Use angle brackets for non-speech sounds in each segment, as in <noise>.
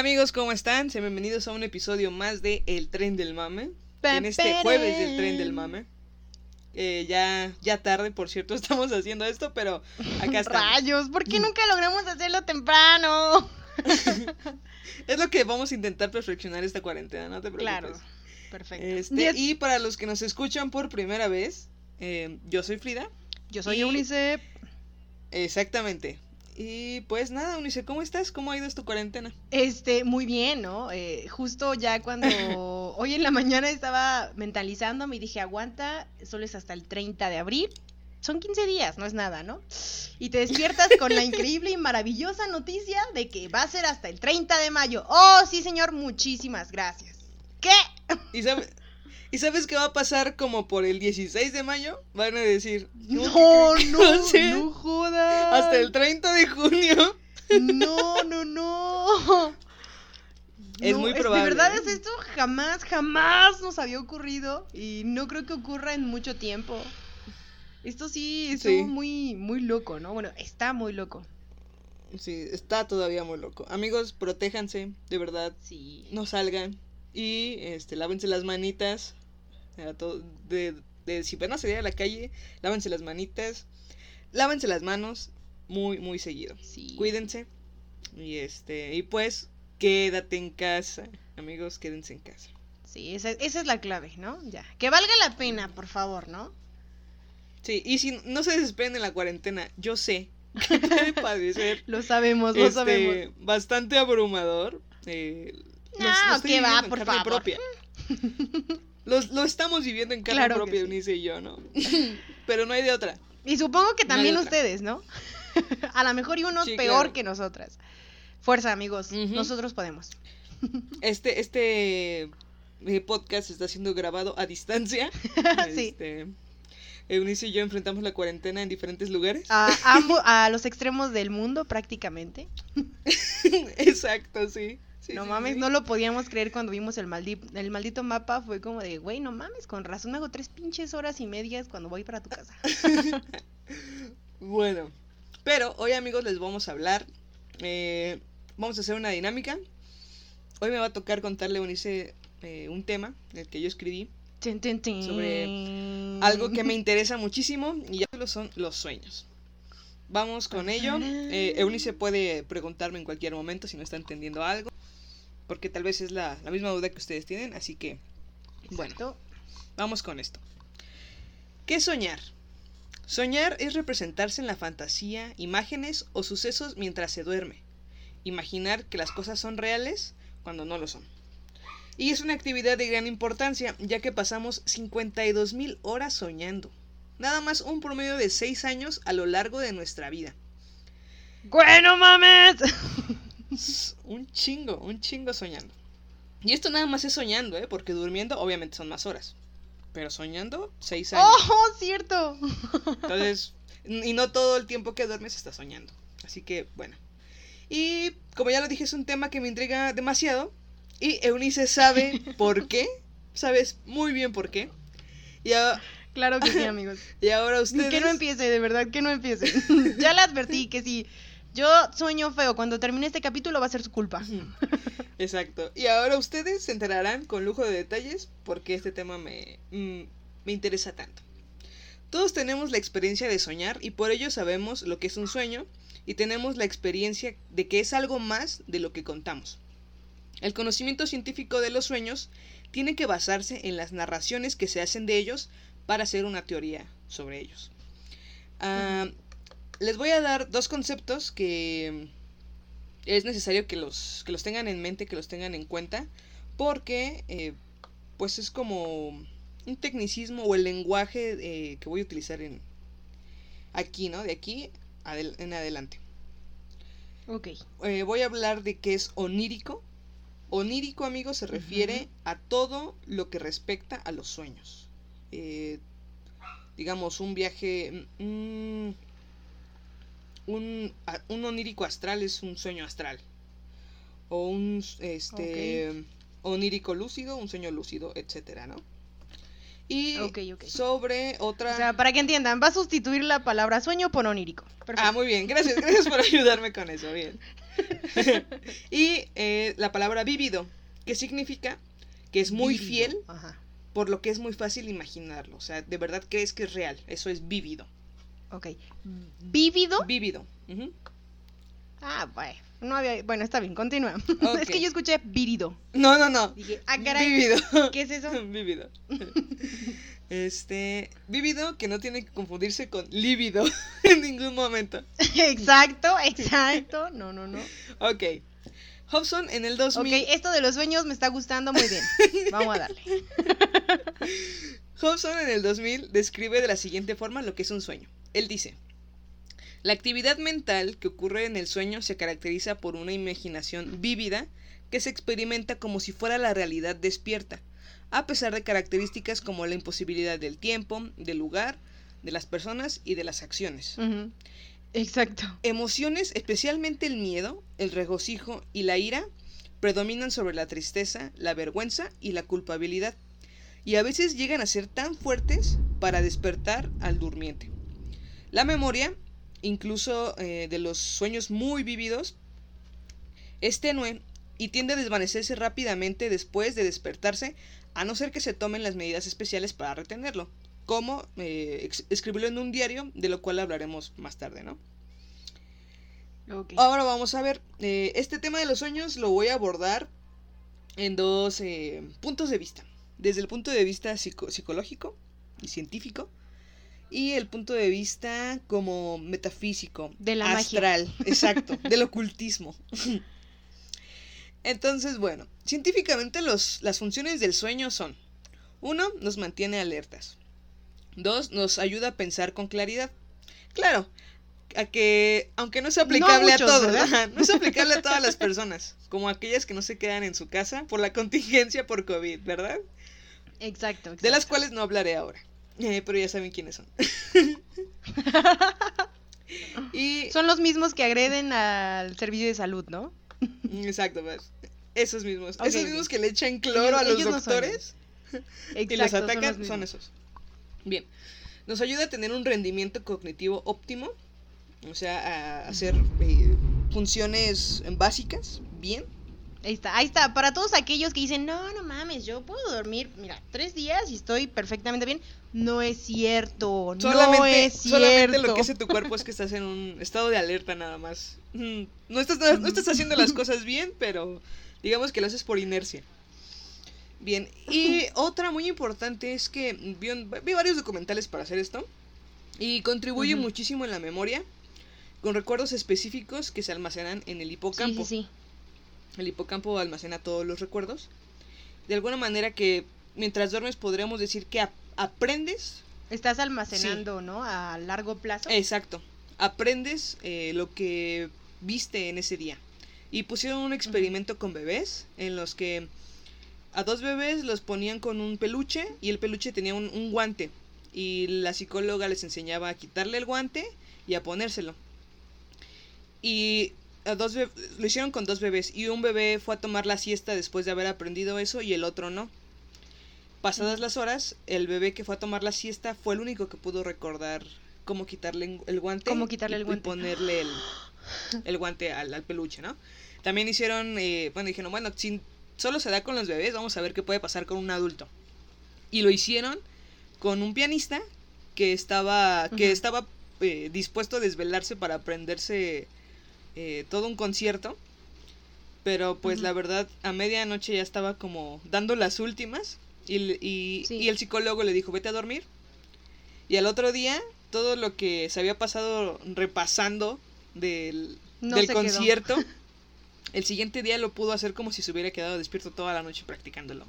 Hola amigos, ¿cómo están? Sean bienvenidos a un episodio más de El Tren del Mame. En este jueves del Tren del Mame. Eh, ya, ya tarde, por cierto, <laughs> estamos haciendo esto, pero acá estamos. Rayos, ¿por qué nunca logramos hacerlo temprano? <laughs> Es lo que vamos a intentar perfeccionar esta cuarentena, no te preocupes. Claro, perfecto. Este, y para los que nos escuchan por primera vez, eh, yo soy Frida. Yo soy y- Eunice. Exactamente. Y pues nada, Unice, ¿cómo estás? ¿Cómo ha ido tu cuarentena? Este, muy bien, ¿no? Eh, justo ya cuando <laughs> hoy en la mañana estaba mentalizándome y dije, aguanta, solo es hasta el 30 de abril. Son 15 días, no es nada, ¿no? Y te despiertas con la increíble y maravillosa noticia de que va a ser hasta el 30 de mayo. Oh, sí, señor, muchísimas gracias. ¿Qué? ¿Y, sabe- ¿Y sabes qué va a pasar como por el 16 de mayo? Van a decir, No, ¿qué- qué no, no jodas. Hasta el 30 de junio. No, no, no. Es No, muy De probable, verdad ¿eh? es esto jamás, jamás nos había ocurrido y no creo que ocurra en mucho tiempo. Esto sí estuvo Sí. muy, muy loco, ¿no? Bueno, está muy loco. Sí, está todavía muy loco. Amigos, protéjanse, de verdad. Sí. No salgan. Y este, lávense las manitas. A de, de- si van a salir a la calle, lávense las manitas. Lávense las manos muy, muy seguido. Sí. Cuídense. Y este, y pues, quédate en casa. Amigos, quédense en casa. Sí, esa, esa es la clave, ¿no? Ya. Que valga la pena, por favor, ¿no? Sí, y si no se desesperen en la cuarentena, yo sé <laughs> que puede parecer Lo sabemos, lo este, sabemos. bastante abrumador. eh, No, ¿qué va? Por favor. propia. <laughs> Los- lo estamos viviendo en carne Claro propia, sí. Eunice y yo, ¿no? <laughs> Pero no hay de otra. Y supongo que también ustedes, ¿no? <laughs> A lo mejor y unos Sí, peor claro. que nosotras. Fuerza, amigos. Nosotros podemos. <laughs> Este, este eh, podcast está siendo grabado a distancia. Sí. Este, Eunice y yo enfrentamos la cuarentena en diferentes lugares. A, ambos, a los extremos del mundo, prácticamente. Exacto, sí. Sí, no sí, mames, sí. no lo podíamos creer cuando vimos el, maldi- el maldito mapa. Fue como de, güey, no mames, con razón me hago tres pinches horas y medias cuando voy para tu casa. <laughs> Bueno, pero hoy amigos les vamos a hablar. eh, vamos a hacer una dinámica. Hoy me va a tocar contarle a Eunice eh, un tema, el que yo escribí. Sobre Algo que me <laughs> interesa muchísimo y ya solo son los sueños. Vamos con ello. Eh, Eunice puede preguntarme en cualquier momento si no está entendiendo algo. Porque tal vez es la, la misma duda que ustedes tienen. Así que, bueno, vamos con esto. ¿Qué es soñar? Soñar es representarse en la fantasía imágenes o sucesos mientras se duerme. Imaginar que las cosas son reales cuando no lo son. Y es una actividad de gran importancia, ya que pasamos 52 mil horas soñando. Nada más un promedio de 6 años a lo largo de nuestra vida. ¡Bueno, mames! <laughs> <laughs> Un chingo, un chingo soñando. Y esto nada más es soñando, ¿eh? Porque durmiendo obviamente son más horas. Pero soñando, 6 años. ¡Oh, <laughs> cierto! Entonces, y no todo el tiempo que duermes estás soñando. Así que, bueno. Y como ya lo dije, es un tema que me intriga demasiado. Y Eunice sabe <laughs> por qué. Sabes muy bien por qué. Y, Claro que sí, amigos. y ahora ustedes... Que no empiece, de verdad, que no empiece. ya le advertí que si yo sueño feo cuando termine este capítulo va a ser su culpa. <laughs> Exacto. Y ahora ustedes se enterarán con lujo de detalles por qué este tema me, mm, me interesa tanto. Todos tenemos la experiencia de soñar y por ello sabemos lo que es un sueño y tenemos la experiencia de que es algo más de lo que contamos. El conocimiento científico de los sueños tiene que basarse en las narraciones que se hacen de ellos para hacer una teoría sobre ellos. Ah, les voy a dar dos conceptos que es necesario que los, que los tengan en mente, que los tengan en cuenta, porque eh, pues es como un tecnicismo o el lenguaje eh, que voy a utilizar en aquí, ¿no? De aquí adel- en adelante. Ok. Eh, voy a hablar de qué es onírico. Onírico, amigos, se refiere a todo lo que respecta a los sueños. Digamos, un viaje... mm, un, onírico astral es un sueño astral. O un este onírico lúcido, un sueño lúcido, etcétera, ¿no? Y sobre otra... O sea, para que entiendan, va a sustituir la palabra sueño por onírico. Perfecto. Ah, muy bien, gracias, gracias por ayudarme con eso, bien. <laughs> y eh, la palabra vívido, que significa que es muy Vívido. fiel, Ajá. por lo que es muy fácil imaginarlo. O sea, de verdad crees que es real, eso es vívido. Ok. Vívido. Vívido. Ah, bueno. No había... Bueno, está bien, continúa. <laughs> Es que yo escuché vírido. No, no, no. Dije, ah, caray. Vívido. <laughs> ¿Qué es eso? <laughs> vívido. Este, vívido que no tiene que confundirse con lívido en ningún momento. exacto, exacto. No, no, no. Ok. Hobson en el 2000 Ok, esto de los sueños me está gustando muy bien. Vamos a darle. Hobson en el 2000 describe de la siguiente forma lo que es un sueño. Él dice, la actividad mental que ocurre en el sueño se caracteriza por una imaginación vívida que se experimenta como si fuera la realidad despierta, a pesar de características como la imposibilidad del tiempo, del lugar, de las personas y de las acciones. Exacto. Emociones, especialmente el miedo, el regocijo y la ira, predominan sobre la tristeza, la vergüenza y la culpabilidad, y a veces llegan a ser tan fuertes para despertar al durmiente. La memoria, incluso eh, de los sueños muy vívidos, es tenue y tiende a desvanecerse rápidamente después de despertarse, a no ser que se tomen las medidas especiales para retenerlo, como eh, escribirlo en un diario, de lo cual hablaremos más tarde, ¿no? Ahora vamos a ver, eh, este tema de los sueños lo voy a abordar en dos eh, puntos de vista. Desde el punto de vista psico- psicológico y científico y el punto de vista como metafísico, De la magia. astral, <laughs> exacto, del ocultismo. Entonces, bueno, científicamente los, las funciones del sueño son, uno, nos mantiene alertas. Dos, nos ayuda a pensar con claridad. Claro, a que, aunque no es aplicable muchos, a todos, no es aplicable a <laughs> todas las personas, como aquellas que no se quedan en su casa por la contingencia por COVID, ¿verdad? Exacto, De las exacto. cuales no hablaré ahora, eh, pero ya saben quiénes son. <laughs> y, Son los mismos que agreden al servicio de salud, ¿no? exacto, pues, esos mismos, esos mismos que le echan cloro a los no doctores. Exacto. y los son atacan los son, esos. Bien, nos ayuda a tener un rendimiento cognitivo óptimo, o sea, a hacer eh, funciones básicas bien. Ahí está, ahí está. Para todos aquellos que dicen, no, no mames, yo puedo dormir, mira, tres días y estoy perfectamente bien. No es cierto, no Solamente, es solamente cierto. lo que hace tu cuerpo es que estás en un estado de alerta nada más. Mm, No estás, no, no estás haciendo las <laughs> cosas bien, pero digamos que lo haces por inercia. Bien, <laughs> y otra muy importante es que vi, un- vi varios documentales para hacer esto y contribuye muchísimo en la memoria con recuerdos específicos que se almacenan en el Sí, hipocampo. sí, sí. El hipocampo almacena todos los recuerdos. De alguna manera que mientras duermes podríamos decir que ap- aprendes Estás almacenando, ¿no? A largo plazo. Exacto. Aprendes eh, lo que viste en ese día. Y pusieron un experimento con bebés en los que a dos bebés los ponían con un peluche y el peluche tenía un, un guante. Y la psicóloga les enseñaba a quitarle el guante y a ponérselo. Y a dos lo hicieron con dos bebés. Y un bebé fue a tomar la siesta después de haber aprendido eso y el otro no. Pasadas las horas, el bebé que fue a tomar la siesta fue el único que pudo recordar cómo quitarle el guante. Cómo quitarle y- el guante. Y ponerle el, el guante al, al peluche, ¿no? También hicieron, eh, bueno, dijeron, bueno, si solo se da con los bebés, vamos a ver qué puede pasar con un adulto. Y lo hicieron con un pianista que estaba, que estaba eh, dispuesto a desvelarse para aprenderse eh, todo un concierto. Pero pues la verdad, a medianoche ya estaba como dando las últimas. Y, el- y, Sí. y el psicólogo le dijo, vete a dormir. Y al otro día, todo lo que se había pasado repasando del, No del quedó. concierto, <laughs> el siguiente día lo pudo hacer como si se hubiera quedado despierto toda la noche practicándolo.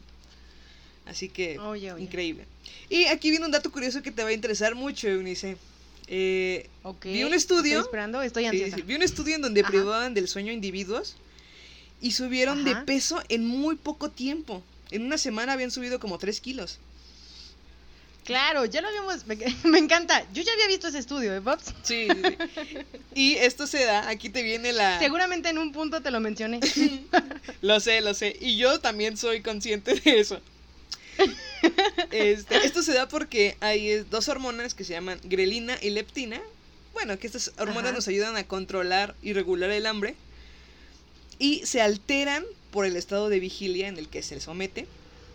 Así que, Oye, oye. increíble. Y aquí viene un dato curioso que te va a interesar mucho, Eunice. Eh. Vi un estudio- Estoy esperando, estoy ansiosa. vi un estudio en donde Ajá. privaban del sueño a individuos y subieron de peso en muy poco tiempo. En una semana habían subido como 3 kilos. Claro, ya lo habíamos. Me, <laughs> me encanta. Yo ya había visto ese estudio, ¿eh, sí, sí. y esto se da, aquí te viene la... Seguramente en un punto te lo mencioné. <laughs> Lo sé, lo sé. Y yo también soy consciente de eso. Este, esto se da porque hay eh, dos hormonas que se llaman grelina y leptina. Bueno, que estas hormonas Ajá. nos ayudan a controlar y regular el hambre. Y se alteran por el estado de vigilia en el que se somete.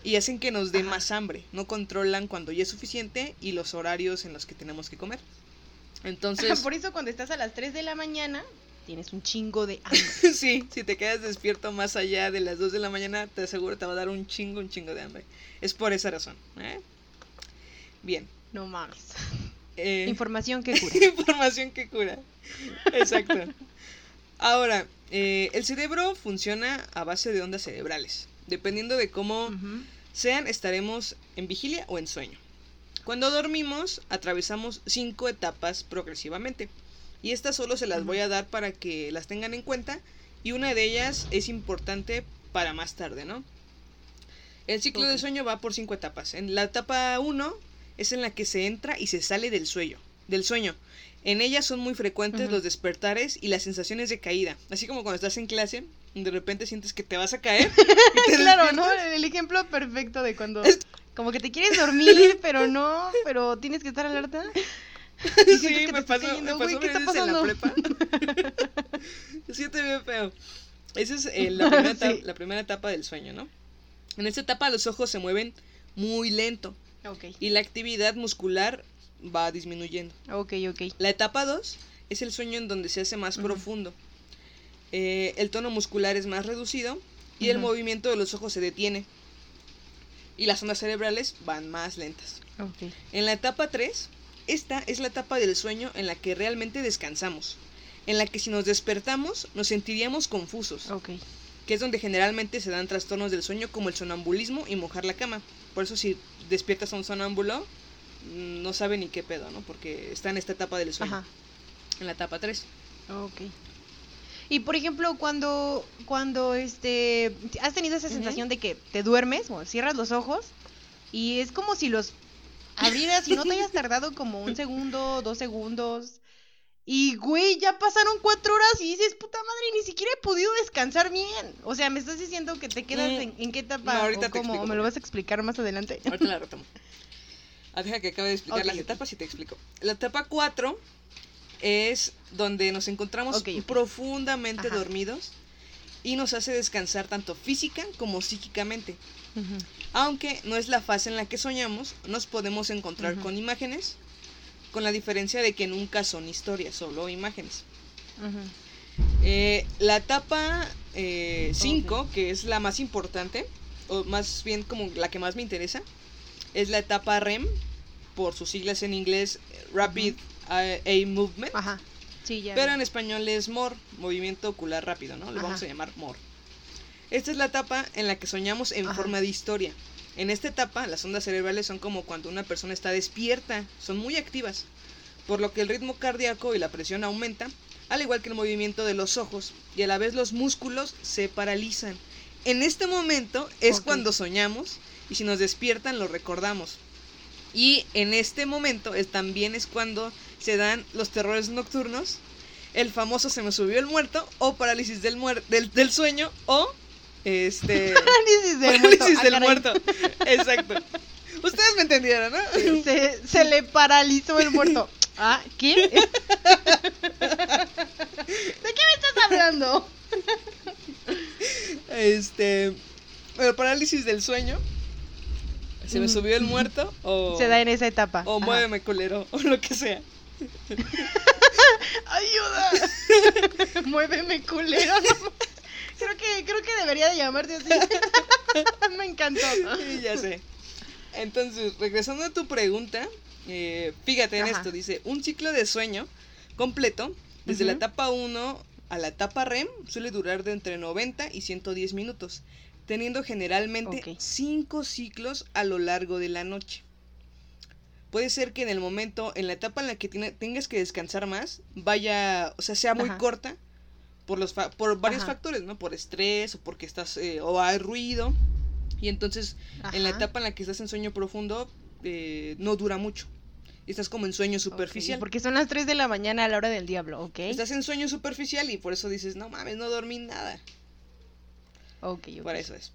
Y hacen que nos dé Ajá. más hambre. No controlan cuando ya es suficiente y los horarios en los que tenemos que comer. <laughs> Entonces, Por eso cuando estás a las 3 de la mañana, tienes un chingo de hambre. <laughs> sí, si te quedas despierto más allá de las 2 de la mañana, te aseguro te va a dar un chingo, un chingo de hambre. Es por esa razón. ¿eh? Bien. No mames. eh, Información que <laughs> cura. información que cura. Exacto. Ahora, eh, el cerebro funciona a base de ondas cerebrales. Dependiendo de cómo sean, estaremos en vigilia o en sueño. Cuando dormimos, atravesamos cinco etapas progresivamente. Y estas solo se las voy a dar para que las tengan en cuenta. Y una de ellas es importante para más tarde, ¿no? El ciclo de Ok. sueño va por cinco etapas. En la etapa 1 es en la que se entra y se sale del sueño. Del sueño. En ella son muy frecuentes los despertares y las sensaciones de caída. Así como cuando estás en clase, de repente sientes que te vas a caer. y <laughs> te Claro, ¿no? El ejemplo perfecto de cuando como que te quieres dormir, <laughs> pero no, pero tienes que estar alerta. <laughs> Sí, que te me pasó, me cayendo, pasó güey, ¿qué está varias veces en la prepa. <laughs> <laughs> Siente bien feo. Esa es eh, la, primera Sí. etapa, la primera etapa del sueño, ¿no? En esta etapa los ojos se mueven muy lento Ok, y la actividad muscular va disminuyendo. ok, ok. La etapa 2 es el sueño en donde se hace más profundo. Eh, el tono muscular es más reducido y el movimiento de los ojos se detiene. Y las ondas cerebrales van más lentas. Ok. En la etapa 3, esta es la etapa del sueño en la que realmente descansamos. En la que si nos despertamos nos sentiríamos confusos, Ok. que es donde generalmente se dan trastornos del sueño como el sonambulismo y mojar la cama. Por eso si despiertas a un sonámbulo, mm, no sabe ni qué pedo, ¿no? Porque está en esta etapa del sueño, Ajá. en la etapa 3. Ok. Y por ejemplo, cuando, cuando este, has tenido esa sensación de que te duermes, o cierras los ojos y es como si los abrieras y no te hayas tardado como un segundo, dos segundos. Y güey, ya pasaron cuatro horas y dices, puta madre, ni siquiera he podido descansar bien. O sea, me estás diciendo que te quedas Mm, en, en qué etapa no, ahorita o te cómo, explico o me lo vas a explicar más adelante. <laughs> Ahorita la retomo. Ah, deja que acabe de explicar Ok, las ok. etapas y te explico. La etapa 4 es donde nos encontramos profundamente Ajá. dormidos y nos hace descansar tanto física como psíquicamente. Aunque no es la fase en la que soñamos, nos podemos encontrar con imágenes, con la diferencia de que nunca son historias, solo imágenes. Eh, la etapa 5, que es la más importante, o más bien como la que más me interesa, es la etapa REM, por sus siglas en inglés, Rapid Eye Movement, Ajá. Sí, ya. pero en español es MOR, movimiento ocular rápido, ¿no? Lo vamos a llamar MOR. Esta es la etapa en la que soñamos en Ajá. forma de historia. En esta etapa, las ondas cerebrales son como cuando una persona está despierta, son muy activas, por lo que el ritmo cardíaco y la presión aumenta, al igual que el movimiento de los ojos, y a la vez los músculos se paralizan. En este momento es cuando soñamos, y si nos despiertan lo recordamos. Y en este momento es, también es cuando se dan los terrores nocturnos, el famoso se me subió el muerto, o parálisis del, muer- del, del sueño, o este... <laughs> Parálisis del Ah, del muerto. Exacto. Ustedes me entendieron, ¿no? Se, se le paralizó el muerto. Ah, ¿qué? <laughs> ¿De qué me estás hablando? Este. Bueno, parálisis del sueño. Se me Mm. subió el muerto, o. Se da en esa etapa. O Ajá. muéveme culero, <laughs> o lo que sea. ¡Ayuda! <laughs> Muéveme, culero. no Creo que, creo que debería de llamarse así. Me encantó. Sí, ya sé. Entonces, regresando a tu pregunta, eh, fíjate en Ajá. esto, dice, un ciclo de sueño completo, desde la etapa 1 a la etapa REM, suele durar de entre 90 y 110 minutos. teniendo generalmente Ok. cinco ciclos a lo largo de la noche. Puede ser que en el momento, en la etapa en la que tiene- tengas que descansar más, vaya, o sea, sea muy Ajá. corta por los fa- por varios Ajá. factores, ¿no? Por estrés o porque estás eh, o hay ruido y entonces en la etapa en la que estás en sueño profundo eh, no dura mucho. Estás como en sueño superficial. porque son las 3 de la mañana a la hora del diablo, ¿ok? Estás en sueño superficial y por eso dices, no mames, no dormí nada. Ok, ok. Por eso es.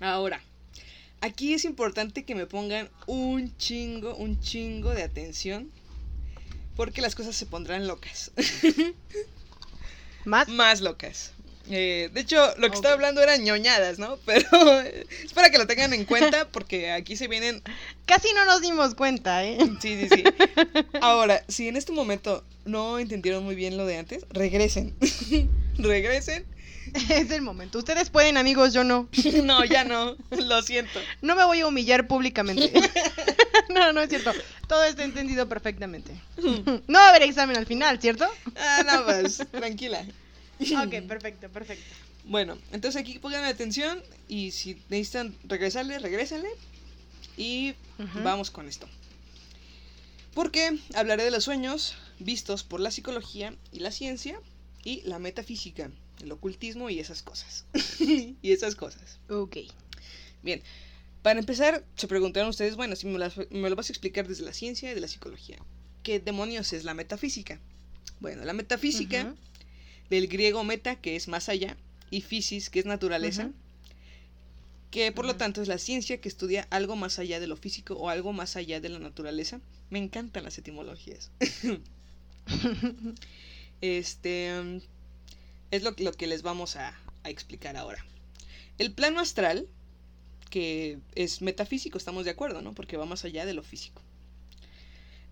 Ahora, aquí es importante que me pongan un chingo, un chingo de atención. Porque las cosas se pondrán locas. <laughs> ¿Más? Más locas. Eh, de hecho, lo que estaba hablando eran ñoñadas, ¿no? <laughs> Pero es para que lo tengan en cuenta <laughs> porque aquí se vienen... Casi no nos dimos cuenta, ¿eh? Sí, sí, sí. Ahora, si en este momento no entendieron muy bien lo de antes, regresen. regresen. <laughs> es el momento. Ustedes pueden, amigos, yo no. <laughs> no, ya no. Lo siento. No me voy a humillar públicamente. <laughs> no, no es cierto. Todo está entendido perfectamente. no va a haber examen al final, ¿cierto? Ah, no, pues, tranquila. Ok, perfecto, perfecto. Bueno, entonces aquí pongan atención y si necesitan regresarle, regrésenle. Y vamos con esto. Porque hablaré de los sueños vistos por la psicología y la ciencia y la metafísica, el ocultismo y esas cosas. <laughs> y esas cosas. Ok. Bien, para empezar, se preguntarán ustedes, bueno, si me, las- me lo vas a explicar desde la ciencia y de la psicología, ¿qué demonios es la metafísica? Bueno, la metafísica del griego meta, que es más allá, y physis, que es naturaleza, que por lo tanto es la ciencia que estudia algo más allá de lo físico o algo más allá de la naturaleza. Me encantan las etimologías. <laughs> este es lo, lo que les vamos a, a explicar ahora. El plano astral, que es metafísico, estamos de acuerdo, ¿no? Porque va más allá de lo físico.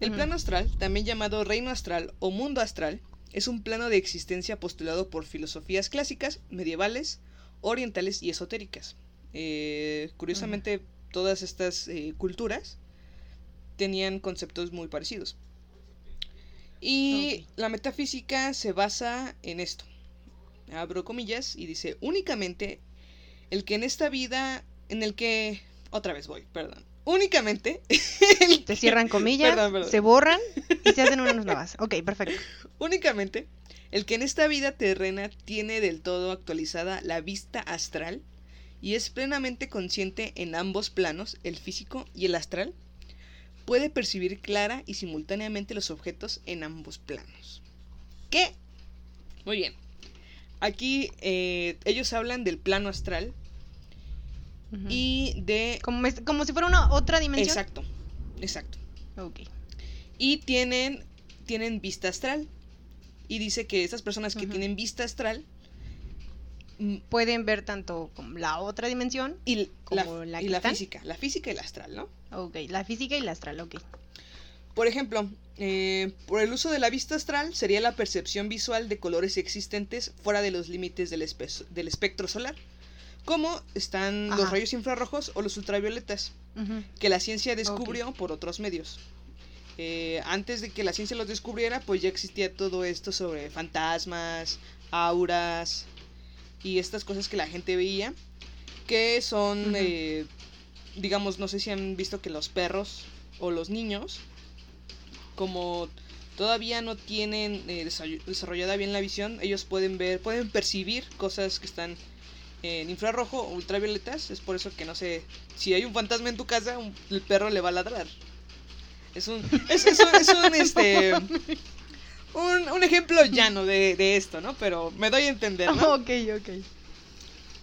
El plano astral, también llamado reino astral o mundo astral, es un plano de existencia postulado por filosofías clásicas, medievales, orientales y esotéricas. Eh, curiosamente, todas estas eh, culturas tenían conceptos muy parecidos. Y la metafísica se basa en esto. Abro comillas y dice, únicamente el que en esta vida, en el que... Otra vez voy, perdón. Únicamente... el Se cierran comillas, Perdón, perdón. se borran y se hacen unas nuevas. Ok, perfecto. <laughs> Únicamente, el que en esta vida terrena tiene del todo actualizada la vista astral y es plenamente consciente en ambos planos, el físico y el astral, puede percibir clara y simultáneamente los objetos en ambos planos. ¿Qué? Muy bien. Aquí eh, ellos hablan del plano astral y de... Como, es- como si fuera una otra dimensión. Exacto, exacto. Ok. y tienen, tienen vista astral. Y dice que esas personas que tienen vista astral mm, Pueden ver tanto como la otra dimensión. y la, Como la y que la física, la física y la astral, ¿no? Ok, la física y la astral, ok. Por ejemplo, eh, por el uso de la vista astral sería la percepción visual de colores existentes fuera de los límites del, espe- del espectro solar, como están los rayos infrarrojos o los ultravioletas. Que la ciencia descubrió por otros medios. Eh, antes de que la ciencia los descubriera, pues ya existía todo esto sobre fantasmas, auras y estas cosas que la gente veía, que son, eh, digamos, no sé si han visto que los perros o los niños, como todavía no tienen eh, desa- desarrollada bien la visión, ellos pueden ver, pueden percibir cosas que están en infrarrojo o ultravioletas. Es por eso que no sé, si hay un fantasma en tu casa, un- el perro le va a ladrar. Es un, es, es un, es un, este, <laughs> un, un ejemplo llano de, de esto, ¿no? Pero me doy a entender, ¿no? Ok, ok.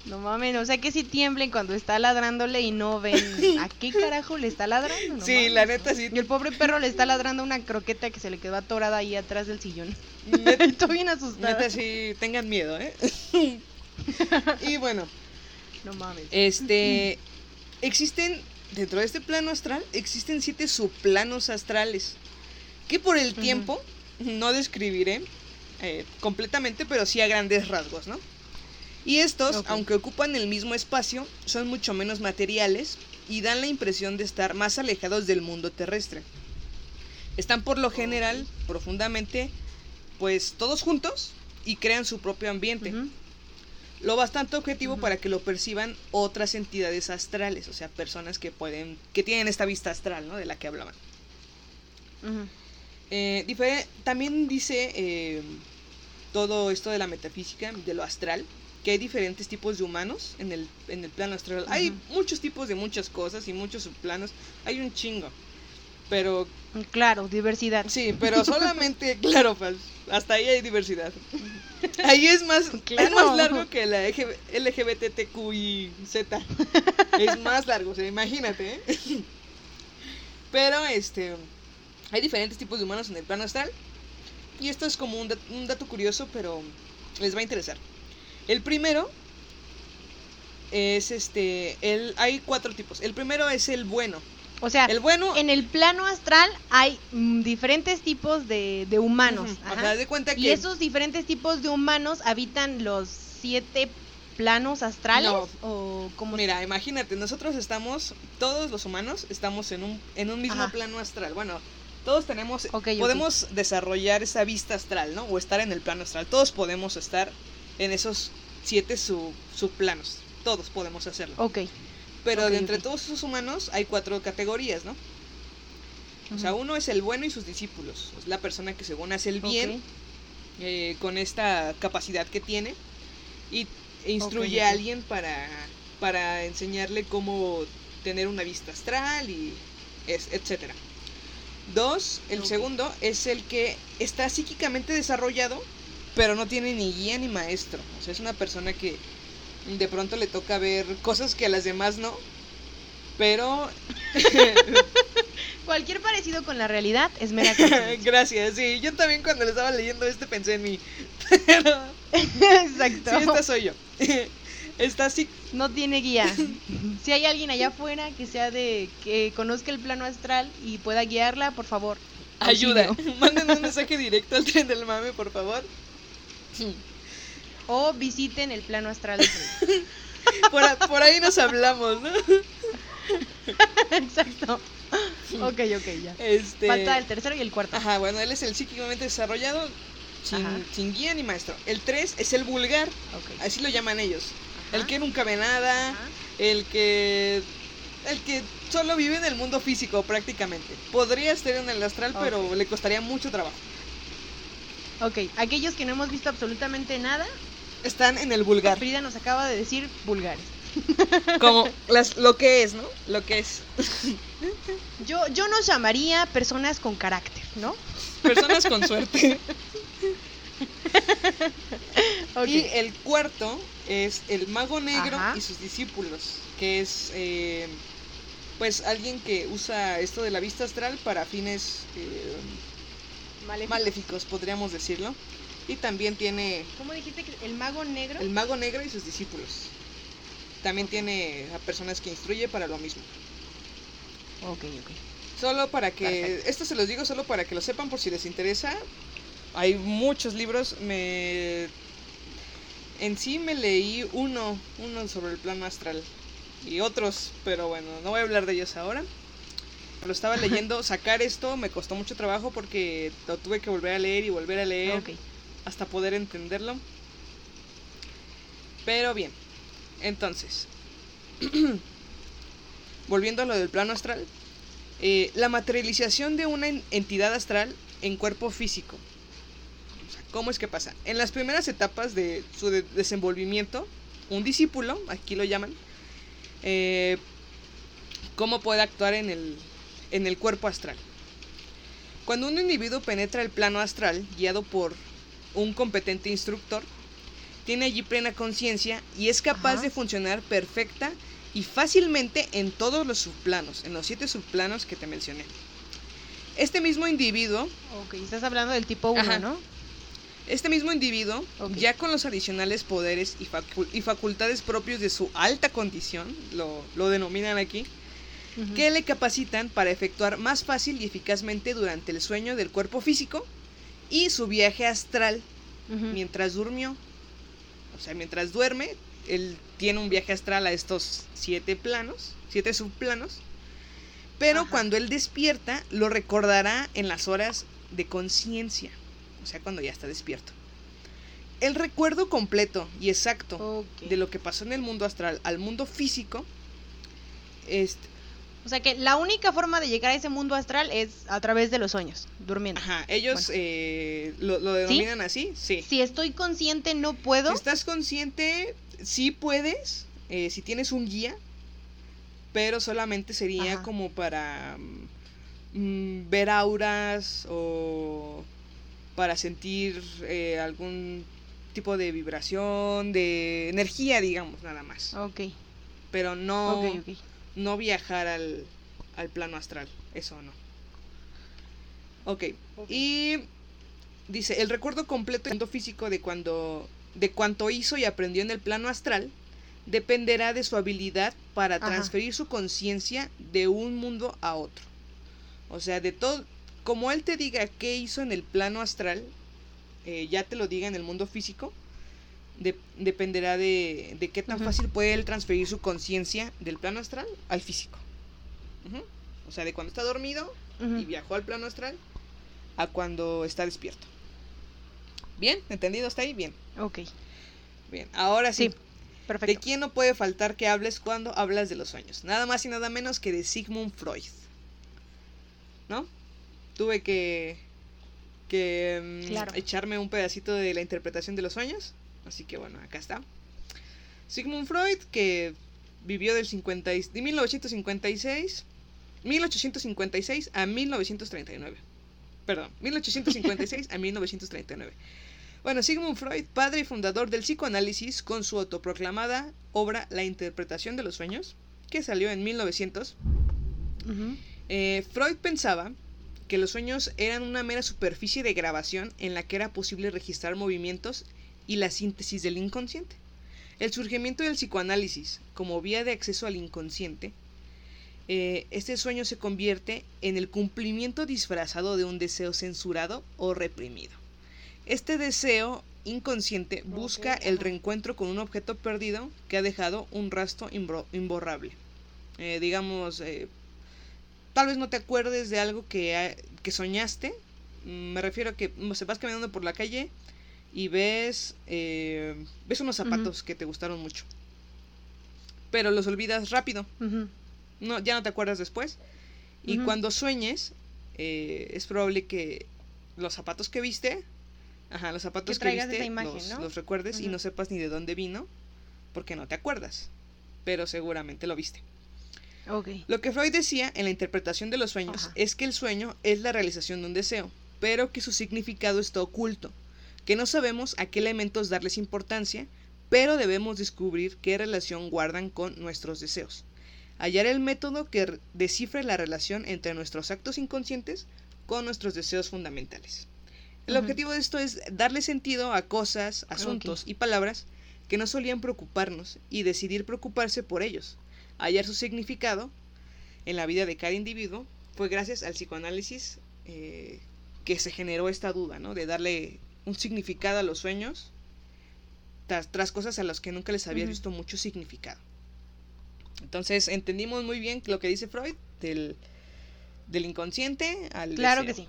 No mames, o sea que si tiemblen cuando está ladrándole y no ven <laughs> a qué carajo le está ladrando. No Sí, mames. la neta sí. Y el pobre perro le está ladrando a una croqueta que se le quedó atorada ahí atrás del sillón. <laughs> Estoy bien asustada. neta sí, tengan miedo, ¿eh? <laughs> y bueno, No mames. Este. Existen. Dentro de este plano astral. Existen siete subplanos astrales. Que por el tiempo. No describiré. eh, completamente. Pero sí a grandes rasgos, ¿no? Y estos, aunque ocupan el mismo espacio. Son mucho menos materiales. Y dan la impresión de estar más alejados del mundo terrestre. Están por lo general. Profundamente. Pues todos juntos. Y crean su propio ambiente. Lo bastante objetivo para que lo perciban otras entidades astrales, o sea, personas que pueden, que tienen esta vista astral, ¿no? De la que hablaban. Eh, también dice eh, todo esto de la metafísica, de lo astral, que hay diferentes tipos de humanos en el, en el plano astral. Hay muchos tipos de muchas cosas y muchos subplanos, hay un chingo. Pero Claro, diversidad. sí, pero <laughs> solamente, claro, hasta ahí hay diversidad. Ahí es más, es más largo que la LG LGBTQIZ. Es más largo, o sea, imagínate. ¿eh? Pero este hay diferentes tipos de humanos en el plano astral. Y esto es como un, dat- un dato curioso, pero les va a interesar. El primero es este. El, hay cuatro tipos. El primero es el bueno. O sea, El bueno. en el plano astral hay mm, diferentes tipos de, de humanos. Ajá. de cuenta que. Y esos diferentes tipos de humanos habitan los siete planos astrales No. o como Mira, imagínate, nosotros estamos, todos los humanos estamos en un, en un mismo Ajá. plano astral. Bueno, todos tenemos, podemos desarrollar esa vista astral, ¿no? O estar en el plano astral. Todos podemos estar en esos siete sub, subplanos. Todos podemos hacerlo. Ok. Pero de entre todos esos humanos hay cuatro categorías, ¿no? O sea, uno es el bueno y sus discípulos. Es la persona que según hace el bien, eh, con esta capacidad que tiene y e instruye a alguien para, para enseñarle cómo tener una vista astral y es, etcétera. Dos, el segundo es el que está psíquicamente desarrollado, pero no tiene ni guía ni maestro. O sea, es una persona que de pronto le toca ver cosas que a las demás no. Pero <laughs> Cualquier parecido con la realidad es mera <laughs> gracias, sí, yo también cuando le estaba leyendo este pensé en mí. <laughs> Pero Exacto. sí, esta soy yo. Está así No tiene guía. Si hay alguien allá afuera que sea de que conozca el plano astral y pueda guiarla, por favor. Ayuda. Manden un mensaje directo al tren del mame, por favor. <laughs> O visiten el plano astral. <laughs> Por, por ahí nos hablamos, ¿no? <laughs> Exacto. Ok, ok, ya. Este... Falta el tercero y el cuarto. Ajá, bueno, él es el psíquicamente desarrollado, sin, guía ni maestro. El 3 es el vulgar, Ok. así lo llaman ellos. El que nunca ve nada, Ajá. el que... El que solo vive en el mundo físico prácticamente. Podría estar en el astral, pero le costaría mucho trabajo. Ok, aquellos que no hemos visto absolutamente nada, Están en el vulgar. Frida nos acaba de decir vulgares. <laughs> Como las, lo que es, ¿no? Lo que es. Yo, yo nos llamaría personas con carácter, ¿no? Personas con suerte. <laughs> Y el cuarto es el mago negro Ajá. y sus discípulos, que es eh, pues alguien que usa esto de la vista astral para fines eh, Maléfico. maléficos, podríamos decirlo. Y también tiene ¿Cómo dijiste que el mago negro? el mago negro y sus discípulos. También tiene a personas que instruye para lo mismo. Ok, ok. Solo para que, Perfecto. esto se los digo solo para que lo sepan por si les interesa. Hay muchos libros, me en sí me leí uno, uno sobre el plano astral y otros, pero bueno, no voy a hablar de ellos ahora. Lo estaba <laughs> leyendo, sacar esto me costó mucho trabajo porque lo tuve que volver a leer y volver a leer hasta poder entenderlo. Pero bien, entonces, <clears throat> volviendo a lo del plano astral, eh, la materialización de una en- entidad astral en cuerpo físico. O sea, ¿Cómo es que pasa? En las primeras etapas de su de- desenvolvimiento, un discípulo, aquí lo llaman, eh, ¿cómo puede actuar en el, en el cuerpo astral? Cuando un individuo penetra el plano astral, guiado por un competente instructor, tiene allí plena conciencia y es capaz Ajá. de funcionar perfecta y fácilmente en todos los subplanos, en los siete subplanos que te mencioné. Este mismo individuo, Ok, estás hablando del tipo 1, Ajá. ¿no? este mismo individuo, ya con los adicionales poderes y, facu- y facultades propios de su alta condición, lo, lo denominan aquí, Que le capacitan para efectuar más fácil y eficazmente durante el sueño del cuerpo físico y su viaje astral mientras durmió. O sea, mientras duerme, él tiene un viaje astral a estos siete planos, siete subplanos. Pero Ajá. cuando él despierta, lo recordará en las horas de conciencia. O sea, cuando ya está despierto. el recuerdo completo y exacto de lo que pasó en el mundo astral al mundo físico, este, O sea que la única forma de llegar a ese mundo astral es a través de los sueños, durmiendo. ajá, ellos Bueno. eh, lo, lo denominan así, sí. Si estoy consciente, no puedo. Si estás consciente, sí puedes, eh, si tienes un guía, pero solamente sería Ajá. como para mm, ver auras o para sentir eh, algún tipo de vibración, de energía, digamos, nada más. Ok, Pero no, ok, ok. No viajar al, al plano astral, eso no. Ok, Ok. y dice, el recuerdo completo del mundo físico de cuando de cuanto hizo y aprendió en el plano astral dependerá de su habilidad para Ajá. transferir su conciencia de un mundo a otro. O sea, de todo, como él te diga qué hizo en el plano astral, eh, ya te lo diga en el mundo físico, de- dependerá de, de qué tan fácil puede él transferir su conciencia del plano astral al físico. O sea, de cuando está dormido y viajó al plano astral a cuando está despierto. ¿Bien? ¿Entendido hasta ahí? Bien. Ok, Bien. Ahora sí. sí, ¿De perfecto. quién no puede faltar que hables cuando hablas de los sueños? Nada más y nada menos que de Sigmund Freud. ¿No? Tuve que, que mm, echarme un pedacito de la interpretación de los sueños. Así que bueno, acá está. Sigmund Freud, que vivió del 50 y- de 1956, 1856 a 1939. Perdón, 1856 a 1939. Bueno, Sigmund Freud, padre y fundador del psicoanálisis, con su autoproclamada obra La interpretación de los sueños, que salió en 1900, Ujú. eh, Freud pensaba que los sueños eran una mera superficie de grabación en la que era posible registrar movimientos y la síntesis del inconsciente. El surgimiento del psicoanálisis como vía de acceso al inconsciente, eh, este sueño se convierte en el cumplimiento disfrazado de un deseo censurado o reprimido. Este deseo inconsciente busca el reencuentro con un objeto perdido que ha dejado un rastro imborrable. Eh, digamos, eh, tal vez no te acuerdes de algo que, que soñaste. Mm, Me refiero a que no sé, vas caminando por la calle y ves, eh, ves unos zapatos que te gustaron mucho. Pero los olvidas rápido. No, ya no te acuerdas después. Y cuando sueñes, eh, es probable que los zapatos que viste, ajá, los zapatos que, viste, imagen, los, ¿no? los recuerdes y no sepas ni de dónde vino, porque no te acuerdas. Pero seguramente lo viste. Lo que Freud decía en la interpretación de los sueños Ajá. es que el sueño es la realización de un deseo, pero que su significado está oculto, que no sabemos a qué elementos darles importancia, pero debemos descubrir qué relación guardan con nuestros deseos. Hallar el método que descifre la relación entre nuestros actos inconscientes con nuestros deseos fundamentales. El objetivo de esto es darle sentido a cosas, asuntos y palabras que no solían preocuparnos y decidir preocuparse por ellos. Hallar su significado en la vida de cada individuo fue gracias al psicoanálisis eh, que se generó esta duda, ¿no? De darle un significado a los sueños tras, tras cosas a las que nunca les había visto mucho significado. Entonces entendimos muy bien lo que dice Freud del, del inconsciente al Claro que sí.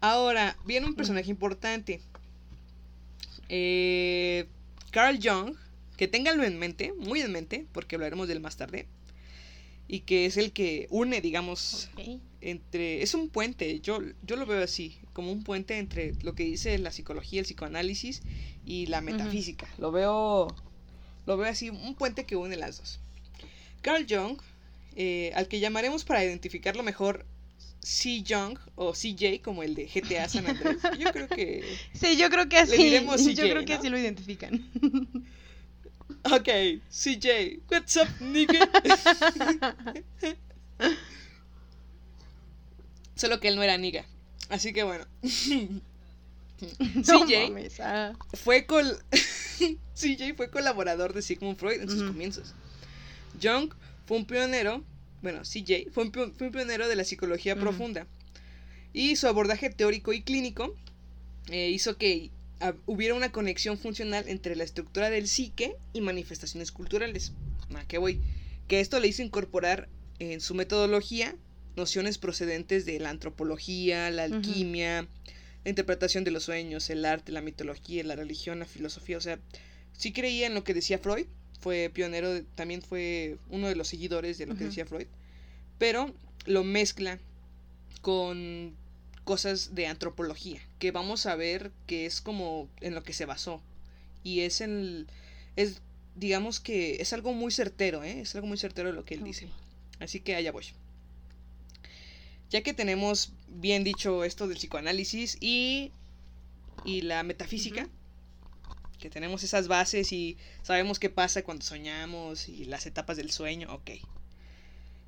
Ahora, viene un personaje importante. Eh, Carl Jung, que ténganlo en mente, muy en mente, porque hablaremos del más tarde. Y que es el que une, digamos. Entre. Es un puente, yo, yo lo veo así, como un puente entre lo que dice la psicología, el psicoanálisis y la metafísica. Lo veo. Lo veo así, un puente que une las dos. Carl Jung, eh, al que llamaremos para identificarlo mejor C. Jung o CJ, como el de GTA San Andrés. <laughs> Yo creo que. Sí, yo creo que así. diremos yo CJ, creo que ¿no? así lo identifican. Ok, CJ, what's up, nigga? <laughs> Solo que él no era nigga. Así que bueno. <laughs> No CJ mames, ah. fue col <laughs> CJ fue colaborador de Sigmund Freud en sus comienzos. Jung fue un pionero, bueno, CJ fue un, fue un pionero de la psicología profunda. Y su abordaje teórico y clínico eh, hizo que ah, hubiera una conexión funcional entre la estructura del psique y manifestaciones culturales. ¿A qué voy? Que esto le hizo incorporar en su metodología nociones procedentes de la antropología, la alquimia, la interpretación de los sueños, el arte, la mitología, la religión, la filosofía. O sea, sí creía en lo que decía Freud. Fue pionero, de- también fue uno de los seguidores de lo que decía Freud. Pero lo mezcla con cosas de antropología, que vamos a ver que es como en lo que se basó. Y es en... Es, digamos que es algo muy certero, ¿eh? Es algo muy certero lo que él dice. Así que allá voy. Ya que tenemos bien dicho esto del psicoanálisis y, y la metafísica, que tenemos esas bases y sabemos qué pasa cuando soñamos y las etapas del sueño, ok.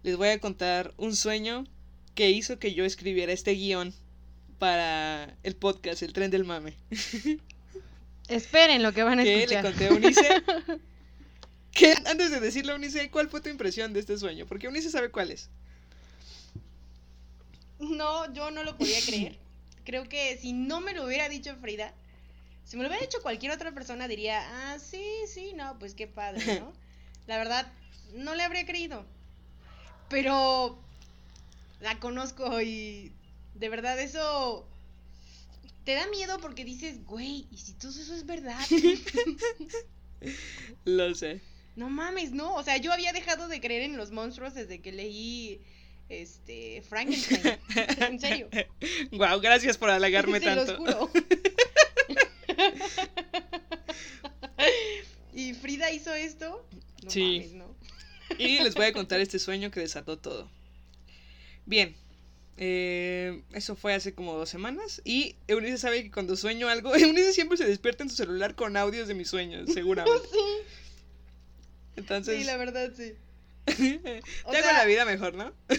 Les voy a contar un sueño que hizo que yo escribiera este guion para el podcast, El Tren del Mame. <laughs> Esperen lo que van a que le escuchar. conté a Unice. <laughs> que antes de decirle a Unice, ¿cuál fue tu impresión de este sueño? Porque Unice sabe cuál es. No, yo no lo podía creer. <laughs> Creo que si no me lo hubiera dicho Frida, si me lo hubiera dicho cualquier otra persona diría, ah, sí, sí, no, pues qué padre, ¿no? <laughs> La verdad, no le habría creído. Pero la conozco y de verdad eso te da miedo porque dices, güey, ¿y si todo eso es verdad? <laughs> Lo sé. No mames, no. O sea, yo había dejado de creer en los monstruos desde que leí este Frankenstein. <laughs> en serio. Wow, gracias por halagarme <laughs> Se tanto. los juro. <laughs> y Frida hizo esto. No Sí. mames, ¿no? Y les voy a contar este sueño que desató todo. Bien. eh, eso fue hace como dos semanas. Y Eunice sabe que cuando sueño algo, Eunice siempre se despierta en su celular con audios de mis sueños, seguramente. Sí, Entonces, sí, la verdad, sí. Te O hago sea- la vida mejor, ¿no? <laughs>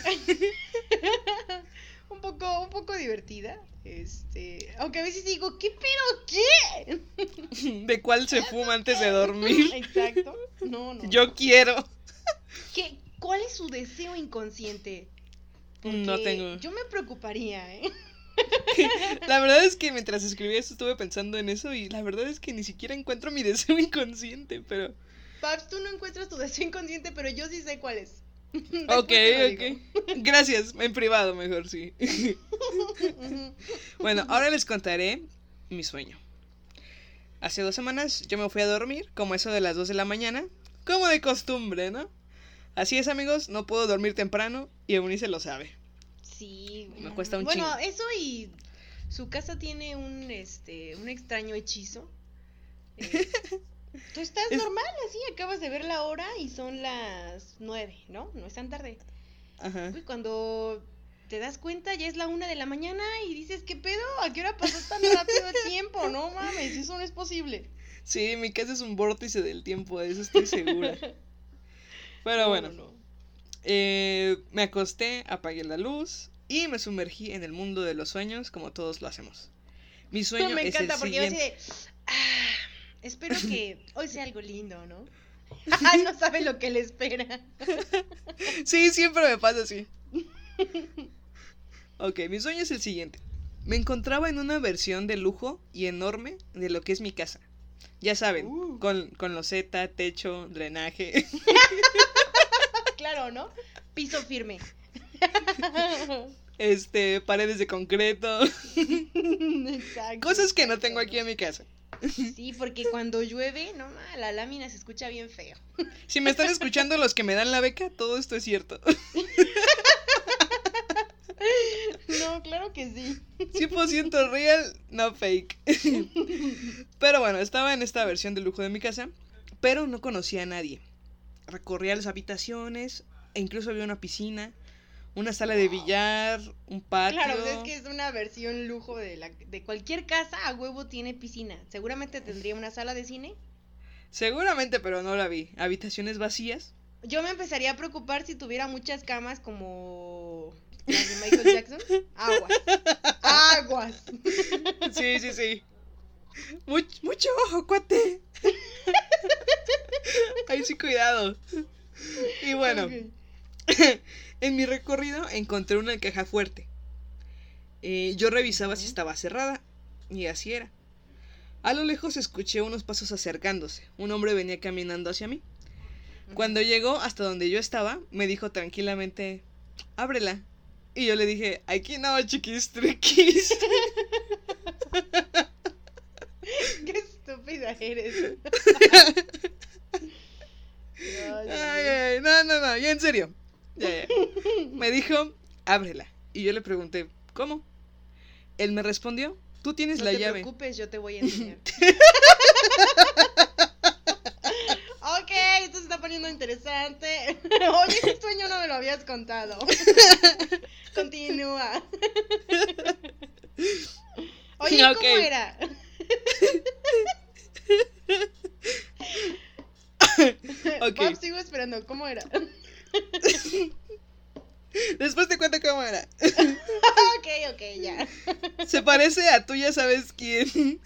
Un poco, un poco divertida. Este. Aunque a veces digo, ¿qué pero qué? <laughs> De cuál se fuma antes de dormir. Exacto. No, no. Yo quiero. ¿Qué, ¿Cuál es su deseo inconsciente? No tengo. Yo me preocuparía, ¿eh? <laughs> La verdad es que mientras escribía esto estuve pensando en eso y la verdad es que ni siquiera encuentro mi deseo inconsciente, pero... Paps, tú no encuentras tu deseo inconsciente, pero yo sí sé cuál es. <laughs> Ok, ok. Gracias, en privado mejor, sí. <laughs> Bueno, ahora les contaré mi sueño. Hace dos semanas yo me fui a dormir, como eso de las 2 de la mañana, como de costumbre, ¿no? Así es, amigos, no puedo dormir temprano y Eunice lo sabe. Sí. Me cuesta un Bueno, chingo. eso y su casa tiene un este un extraño hechizo. Eh, <laughs> Tú estás Es- normal, así, acabas de ver la hora y son las nueve, ¿no? No es tan tarde. Ajá. Uy, cuando te das cuenta ya es la una de la mañana y dices, ¿qué pedo? ¿A qué hora pasó tan rápido el tiempo? No mames, eso no es posible. Sí, mi casa es un vórtice del tiempo, de eso estoy segura. Pero No, bueno, no, no. eh, me acosté, apagué la luz y me sumergí en el mundo de los sueños como todos lo hacemos. Mi sueño me es encanta el porque yo así siguiente. de, "Ah, espero que <laughs> hoy sea algo lindo, ¿no? <laughs> No sabe lo que le espera. <laughs> Sí, siempre me pasa así. Ok, mi sueño es el siguiente. Me encontraba en una versión de lujo y enorme de lo que es mi casa. Ya saben, Uh. con, con loseta, techo, drenaje. Claro, ¿no? Piso firme. este, paredes de concreto. Exacto. Cosas que no tengo aquí en mi casa. <laughs> Sí, porque cuando llueve, no, ma, la lámina se escucha bien feo. <laughs> Si me están escuchando los que me dan la beca, todo esto es cierto. <laughs> No, claro que sí. 100% real, no fake. Pero bueno, estaba en esta versión de lujo de mi casa, pero no conocía a nadie. Recorría las habitaciones, e incluso había una piscina, una sala de billar, un patio. Claro, es que es una versión lujo de, la, de cualquier casa, a huevo tiene piscina. Seguramente tendría una sala de cine. Seguramente, pero no la vi. Habitaciones vacías. Yo me empezaría a preocupar si tuviera muchas camas como las de Michael Jackson. <laughs> Aguas. Aguas. <laughs> Sí, sí, sí. Much- mucho ojo, cuate. <laughs> Ahí sí, cuidado. Y bueno. En mi recorrido encontré una caja fuerte. Eh, yo revisaba si estaba cerrada, y así era. A lo lejos escuché unos pasos acercándose. Un hombre venía caminando hacia mí. Cuando llegó hasta donde yo estaba, me dijo tranquilamente, ábrela. Y yo le dije, aquí no, chiquis triquis. <laughs> estúpida eres. <laughs> Ay, ay, no, no, no, ya en serio. Ya, ya. Me dijo, ábrela. Y yo le pregunté, ¿cómo? Él me respondió, tú tienes No la te llave. preocupes, yo te voy a enseñar. <laughs> ok, esto se está poniendo interesante. <laughs> Oye, ese sueño no me lo habías contado. <laughs> Continúa. Oye. ¿cómo era? Ok. Bob, sigo esperando. ¿Cómo era? <laughs> Después te cuento cómo era. ok, ok, ya. Se parece a tú ya sabes quién.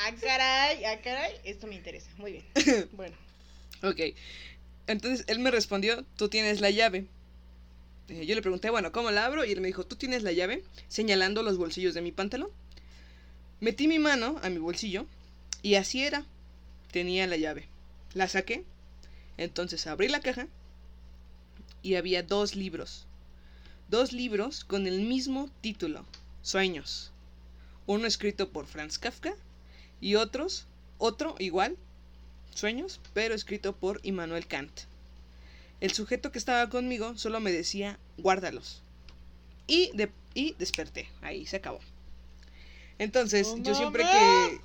Ah, caray, ah, caray. Esto me interesa. Muy bien. Bueno. Ok. Entonces él me respondió, tú tienes la llave. Eh, yo le pregunté, bueno, ¿cómo la abro? Y él me dijo, tú tienes la llave, señalando los bolsillos de mi pantalón. Metí mi mano a mi bolsillo y así era. Tenía la llave. La saqué. Entonces abrí la caja y había dos libros. Dos libros con el mismo título, Sueños. Uno escrito por Franz Kafka y otros, otro igual, Sueños, pero escrito por Immanuel Kant. El sujeto que estaba conmigo solo me decía, guárdalos. Y, de- y desperté. Ahí se acabó. Entonces, ¡Oh, yo siempre que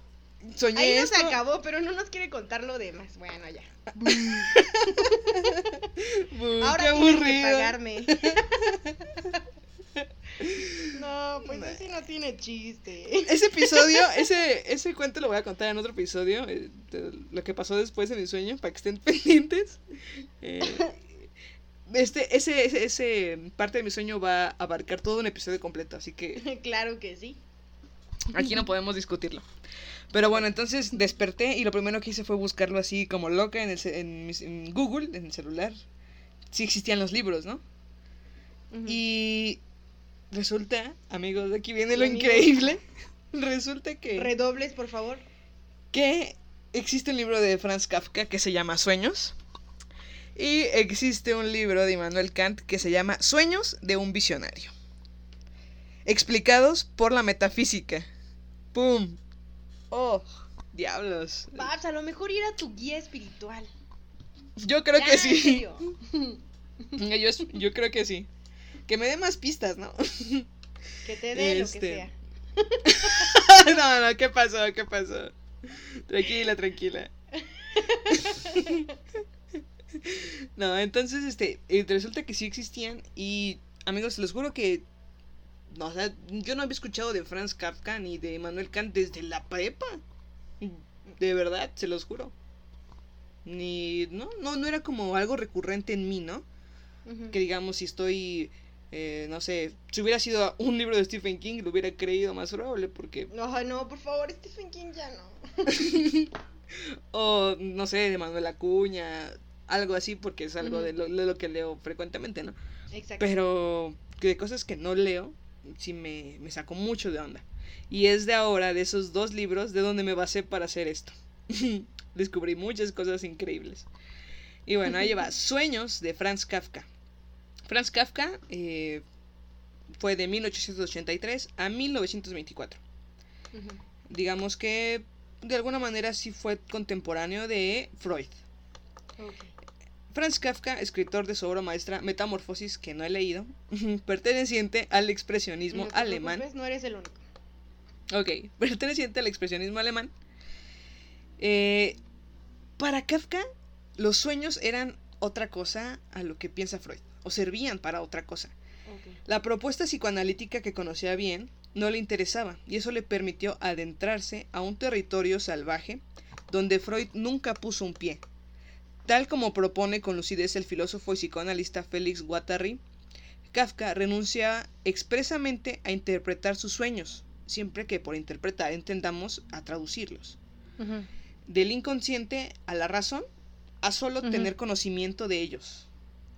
soñé Ahí no esto... se acabó, pero no nos quiere contar lo demás. Bueno, ya. <laughs> ¡Bu, Ahora qué que aburrido! pagarme. <laughs> no, pues ese no tiene chiste. Ese episodio, <laughs> ese, ese cuento lo voy a contar en otro episodio. eh, de lo que pasó después de mi sueño, para que estén <laughs> pendientes. Eh, este, ese, ese, ese parte de mi sueño va a abarcar todo un episodio completo, así que claro que sí. Aquí no podemos discutirlo. Pero bueno, entonces desperté y lo primero que hice fue buscarlo así como loca en, el, ce- en, mis- en Google, en el celular. Sí existían los libros, ¿no? Y resulta, amigos, aquí viene lo Amigos. increíble. <laughs> Resulta que... Redobles, por favor. que existe un libro de Franz Kafka que se llama Sueños. Y existe un libro de Immanuel Kant que se llama Sueños de un visionario. Explicados por la metafísica. ¡Pum! ¡Oh! ¡Diablos! Babs, a lo mejor ir a tu guía espiritual. Yo creo Ya, que sí. <laughs> Yo, creo que sí. Que me dé más pistas, ¿no? Que te dé lo Este. que sea. <laughs> no, no, ¿qué pasó? ¿Qué pasó? Tranquila, tranquila. <laughs> No, entonces, este, eh, resulta que sí existían y, amigos, les juro que, no, o sea, yo no había escuchado de Franz Kafka ni de Manuel Kant desde la prepa. De verdad, se los juro. Ni, no, no, no era como algo recurrente en mí, ¿no? Que digamos si estoy eh, no sé si hubiera sido un libro de Stephen King lo hubiera creído más probable porque No, no, por favor, Stephen King ya no. <laughs> o no sé de Manuel Acuña algo así porque es algo de, lo, de lo que leo frecuentemente no Exacto. pero de cosas que no leo sí me, me sacó mucho de onda. Y es de ahora de esos dos libros de donde me basé para hacer esto. <laughs> Descubrí muchas cosas increíbles. Y bueno ahí va. <laughs> Sueños de Franz Kafka. Franz Kafka eh, fue de 1883 a 1924 Ujú. digamos que de alguna manera sí fue contemporáneo de Freud. Ok. Franz Kafka, escritor de su obra maestra Metamorfosis, que no he leído, <laughs> perteneciente al expresionismo No alemán. no eres el único. Ok, <laughs> perteneciente al expresionismo alemán. Eh, para Kafka, los sueños eran otra cosa a lo que piensa Freud, o servían para otra cosa. La propuesta psicoanalítica que conocía bien no le interesaba, y eso le permitió adentrarse a un territorio salvaje donde Freud nunca puso un pie. Tal como propone con lucidez el filósofo y psicoanalista Félix Guattari, Kafka renuncia expresamente a interpretar sus sueños, siempre que por interpretar entendamos a traducirlos. Del inconsciente a la razón, a solo tener conocimiento de ellos,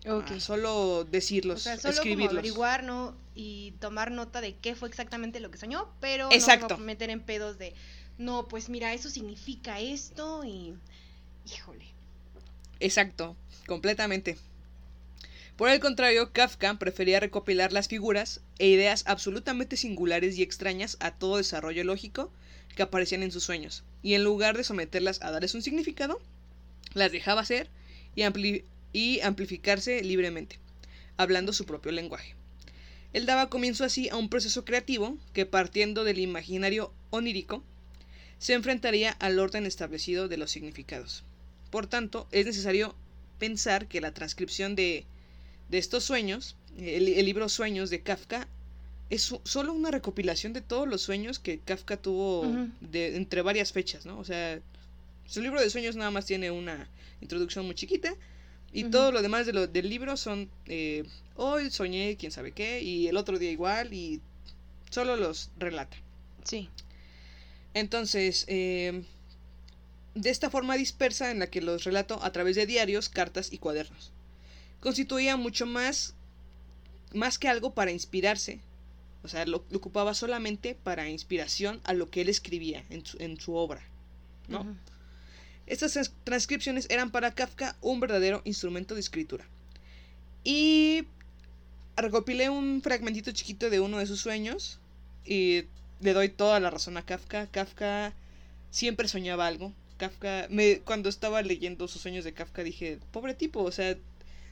a solo O decirlos, sea, solo como escribirlos. averiguar, ¿no? Y tomar nota de qué fue exactamente lo que soñó, pero Exacto. no meter en pedos de, no, pues mira, eso significa esto y... Híjole. Exacto, completamente. Por el contrario, Kafka prefería recopilar las figuras e ideas absolutamente singulares y extrañas a todo desarrollo lógico que aparecían en sus sueños. y en lugar de someterlas a darles un significado, las dejaba hacer y, y amplificarse libremente, hablando su propio lenguaje. Él daba comienzo así a un proceso creativo que partiendo del imaginario onírico, se enfrentaría al orden establecido de los significados. Por tanto, es necesario pensar que la transcripción de, de estos sueños, el, el libro Sueños de Kafka, es so- solo una recopilación de todos los sueños que Kafka tuvo de, entre varias fechas, ¿no? O sea, su libro de sueños nada más tiene una introducción muy chiquita y todo lo demás de lo, del libro son eh, hoy soñé quién sabe qué y el otro día igual y solo los relata. Sí. Entonces, eh, de esta forma dispersa en la que los relato a través de diarios, cartas y cuadernos, constituía mucho más, más que algo para inspirarse. O sea, lo, lo ocupaba solamente para inspiración a lo que él escribía en su, en su obra. ¿no? Estas trans- transcripciones eran para Kafka un verdadero instrumento de escritura. Y recopilé un fragmentito chiquito de uno de sus sueños y le doy toda la razón a Kafka. Kafka siempre soñaba algo. Kafka, cuando estaba leyendo sus sueños de Kafka dije, pobre tipo, o sea,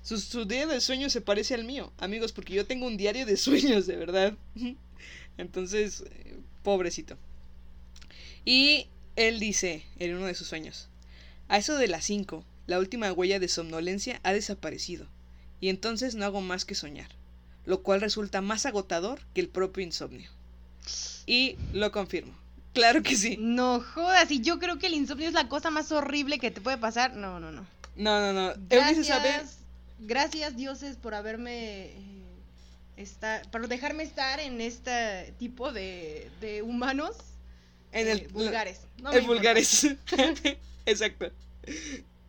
su, su día de sueños se parece al mío, amigos, porque yo tengo un diario de <laughs> sueños, de verdad. <laughs> Entonces, eh, pobrecito. Y él dice en uno de sus sueños, a eso de las 5, la última huella de somnolencia ha desaparecido, y entonces no hago más que soñar, lo cual resulta más agotador que el propio insomnio. Y lo confirmo. Claro que sí. No jodas, y yo creo que el insomnio es la cosa más horrible que te puede pasar. No, no, no. No, no, no. Eunice sabe. Gracias, gracias dioses por haberme eh, esta- por dejarme estar en este tipo de, de humanos En eh, el vulgares. No en vulgares. <laughs> <laughs> Exacto.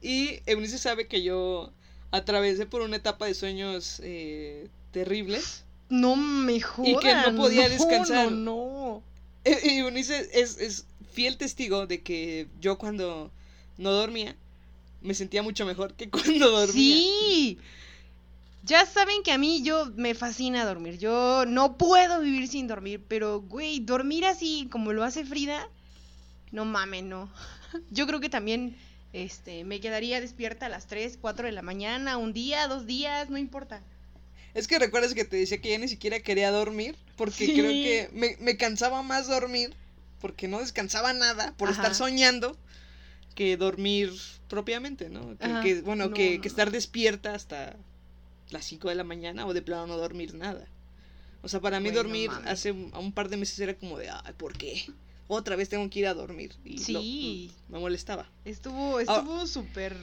Y Eunice sabe que yo atravesé por una etapa de sueños eh, terribles. No me jodas. Y que no podía descansar. No, no. <laughs> Y Eunice es, es fiel testigo de que yo cuando no dormía me sentía mucho mejor que <laughs> cuando dormía. Sí. Ya saben que a mí yo me fascina dormir. Yo no puedo vivir sin dormir, pero güey, dormir así como lo hace Frida, no mames, no. <laughs> Yo creo que también este me quedaría despierta a las 3, 4 de la mañana, un día, dos días, no importa. Es que recuerdas que te decía que ya ni siquiera quería dormir porque Sí. creo que me, me cansaba más dormir porque no descansaba nada por estar soñando que dormir propiamente, ¿no? Que, bueno, No, que, no, que estar despierta hasta las 5 de la mañana o de plano no dormir nada. O sea, para mí dormir hace un, par de meses era como de, ay, ¿por qué? Otra vez tengo que ir a dormir. Y lo- Sí. me molestaba. Estuvo estuvo súper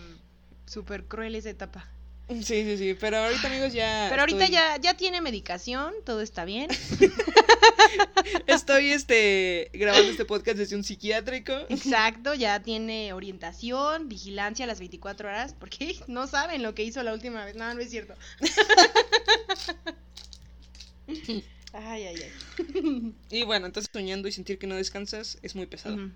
súper cruel esa etapa. Sí, sí, sí. Pero ahorita, amigos, ya. Pero ahorita estoy- ya ya tiene medicación, todo está bien. <laughs> Estoy este, grabando este podcast desde un psiquiátrico. Exacto, ya tiene orientación, vigilancia a las 24 horas, porque <laughs> no saben lo que hizo la última vez. No, no es cierto. <laughs> Ay, ay, ay. Y bueno, entonces soñando y sentir que no descansas es muy pesado.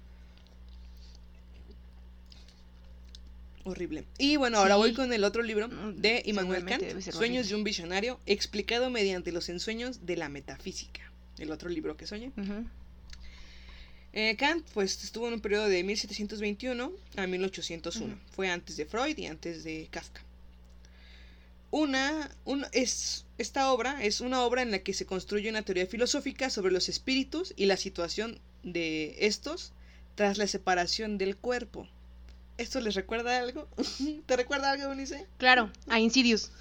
Horrible. Y bueno, ahora voy con el otro libro Mm, de Immanuel Kant, Sueños de un visionario, explicado mediante los ensueños de la metafísica. El otro libro que soñé. Eh, Kant, pues, estuvo en un periodo de 1721 a 1801. Ujú. Fue antes de Freud y antes de Kafka. Una, un- es, esta obra es una obra en la que se construye una teoría filosófica sobre los espíritus y la situación de estos tras la separación del cuerpo. ¿Esto les recuerda algo? <laughs> ¿Te recuerda algo, Unice? Claro, a Insidious.